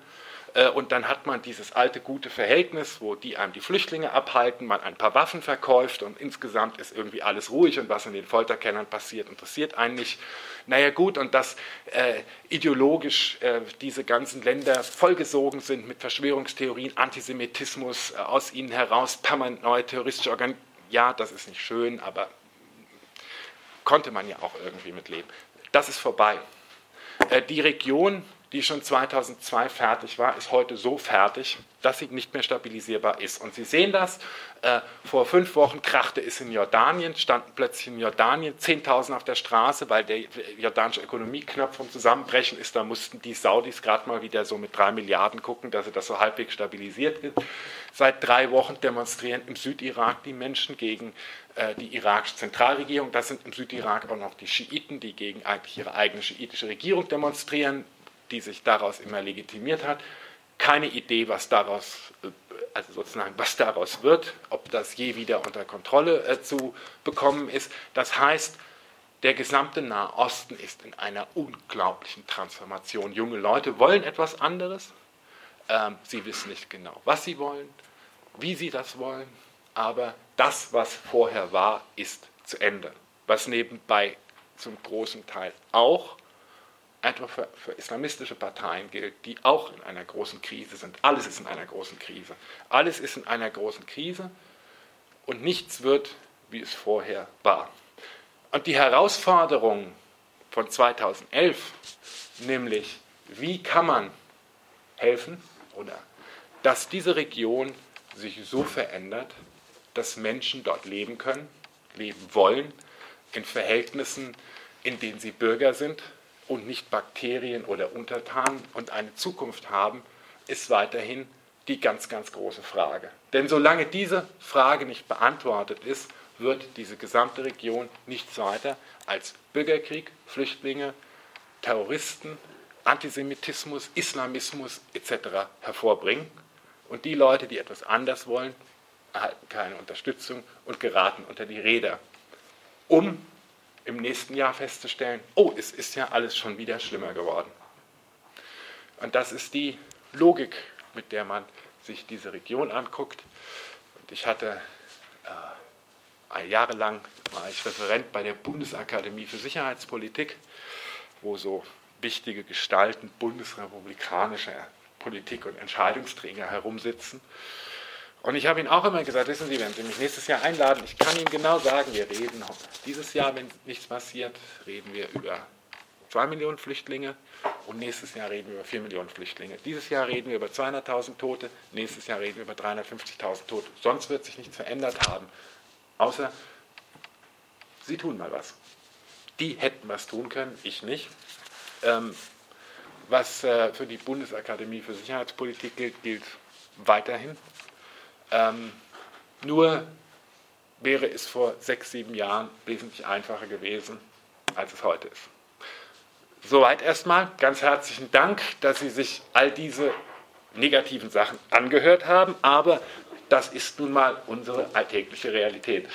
Äh, und dann hat man dieses alte gute Verhältnis, wo die einem die Flüchtlinge abhalten, man ein paar Waffen verkauft und insgesamt ist irgendwie alles ruhig und was in den Folterkennern passiert, interessiert einen nicht. Naja gut, und dass äh, ideologisch äh, diese ganzen Länder vollgesogen sind mit Verschwörungstheorien, Antisemitismus, äh, aus ihnen heraus permanent neue terroristische Organisationen, ja, das ist nicht schön, aber konnte man ja auch irgendwie mitleben. Das ist vorbei. Äh, die Region, die schon 2002 fertig war, ist heute so fertig, dass sie nicht mehr stabilisierbar ist. Und Sie sehen das, äh, vor fünf Wochen krachte es in Jordanien, standen plötzlich in Jordanien 10.000 auf der Straße, weil der jordanische Ökonomieknopf vom Zusammenbrechen ist. Da mussten die Saudis gerade mal wieder so mit drei Milliarden gucken, dass sie das so halbwegs stabilisiert wird. Seit drei Wochen demonstrieren im Südirak die Menschen gegen äh, die irakische Zentralregierung. Das sind im Südirak auch noch die Schiiten, die gegen eigentlich ihre eigene schiitische Regierung demonstrieren die sich daraus immer legitimiert hat. Keine Idee, was daraus, äh, also sozusagen, was daraus wird, ob das je wieder unter Kontrolle äh, zu bekommen ist. Das heißt, der gesamte Nahe Osten ist in einer unglaublichen Transformation. Junge Leute wollen etwas anderes. Ähm, sie wissen nicht genau, was sie wollen, wie sie das wollen, aber das, was vorher war, ist zu Ende. Was nebenbei zum großen Teil auch etwa für, für, islamistische Parteien gilt, die auch in einer großen Krise sind. Alles ist in einer großen Krise. Alles ist in einer großen Krise und nichts wird, wie es vorher war. Und die Herausforderung von 2011, nämlich wie kann man helfen oder dass diese Region sich so verändert, dass Menschen dort leben können, leben wollen, in Verhältnissen, in denen sie Bürger sind, und nicht Bakterien oder Untertanen und eine Zukunft haben, ist weiterhin die ganz, ganz große Frage. Denn solange diese Frage nicht beantwortet ist, wird diese gesamte Region nichts weiter als Bürgerkrieg, Flüchtlinge, Terroristen, Antisemitismus, Islamismus etc. hervorbringen. Und die Leute, die etwas anders wollen, erhalten keine Unterstützung und geraten unter die Räder, um im nächsten Jahr festzustellen, oh, es ist ja alles schon wieder schlimmer geworden. Und das ist die Logik, mit der man sich diese Region anguckt. Und ich hatte äh, jahrelang war ich Referent bei der Bundesakademie für Sicherheitspolitik, wo so wichtige Gestalten bundesrepublikanischer Politik und Entscheidungsträger herumsitzen. Und ich habe Ihnen auch immer gesagt, wissen Sie, wenn Sie mich nächstes Jahr einladen, ich kann Ihnen genau sagen, wir reden dieses Jahr, wenn nichts passiert, reden wir über 2 Millionen Flüchtlinge und nächstes Jahr reden wir über 4 Millionen Flüchtlinge. Dieses Jahr reden wir über 200.000 Tote, nächstes Jahr reden wir über 350.000 Tote. Sonst wird sich nichts verändert haben, außer Sie tun mal was. Die hätten was tun können, ich nicht. Ähm, was äh, für die Bundesakademie für Sicherheitspolitik gilt, gilt weiterhin. Ähm, nur wäre es vor sechs, sieben Jahren wesentlich einfacher gewesen, als es heute ist. Soweit erstmal. Ganz herzlichen Dank, dass Sie sich all diese negativen Sachen angehört haben, aber das ist nun mal unsere alltägliche Realität.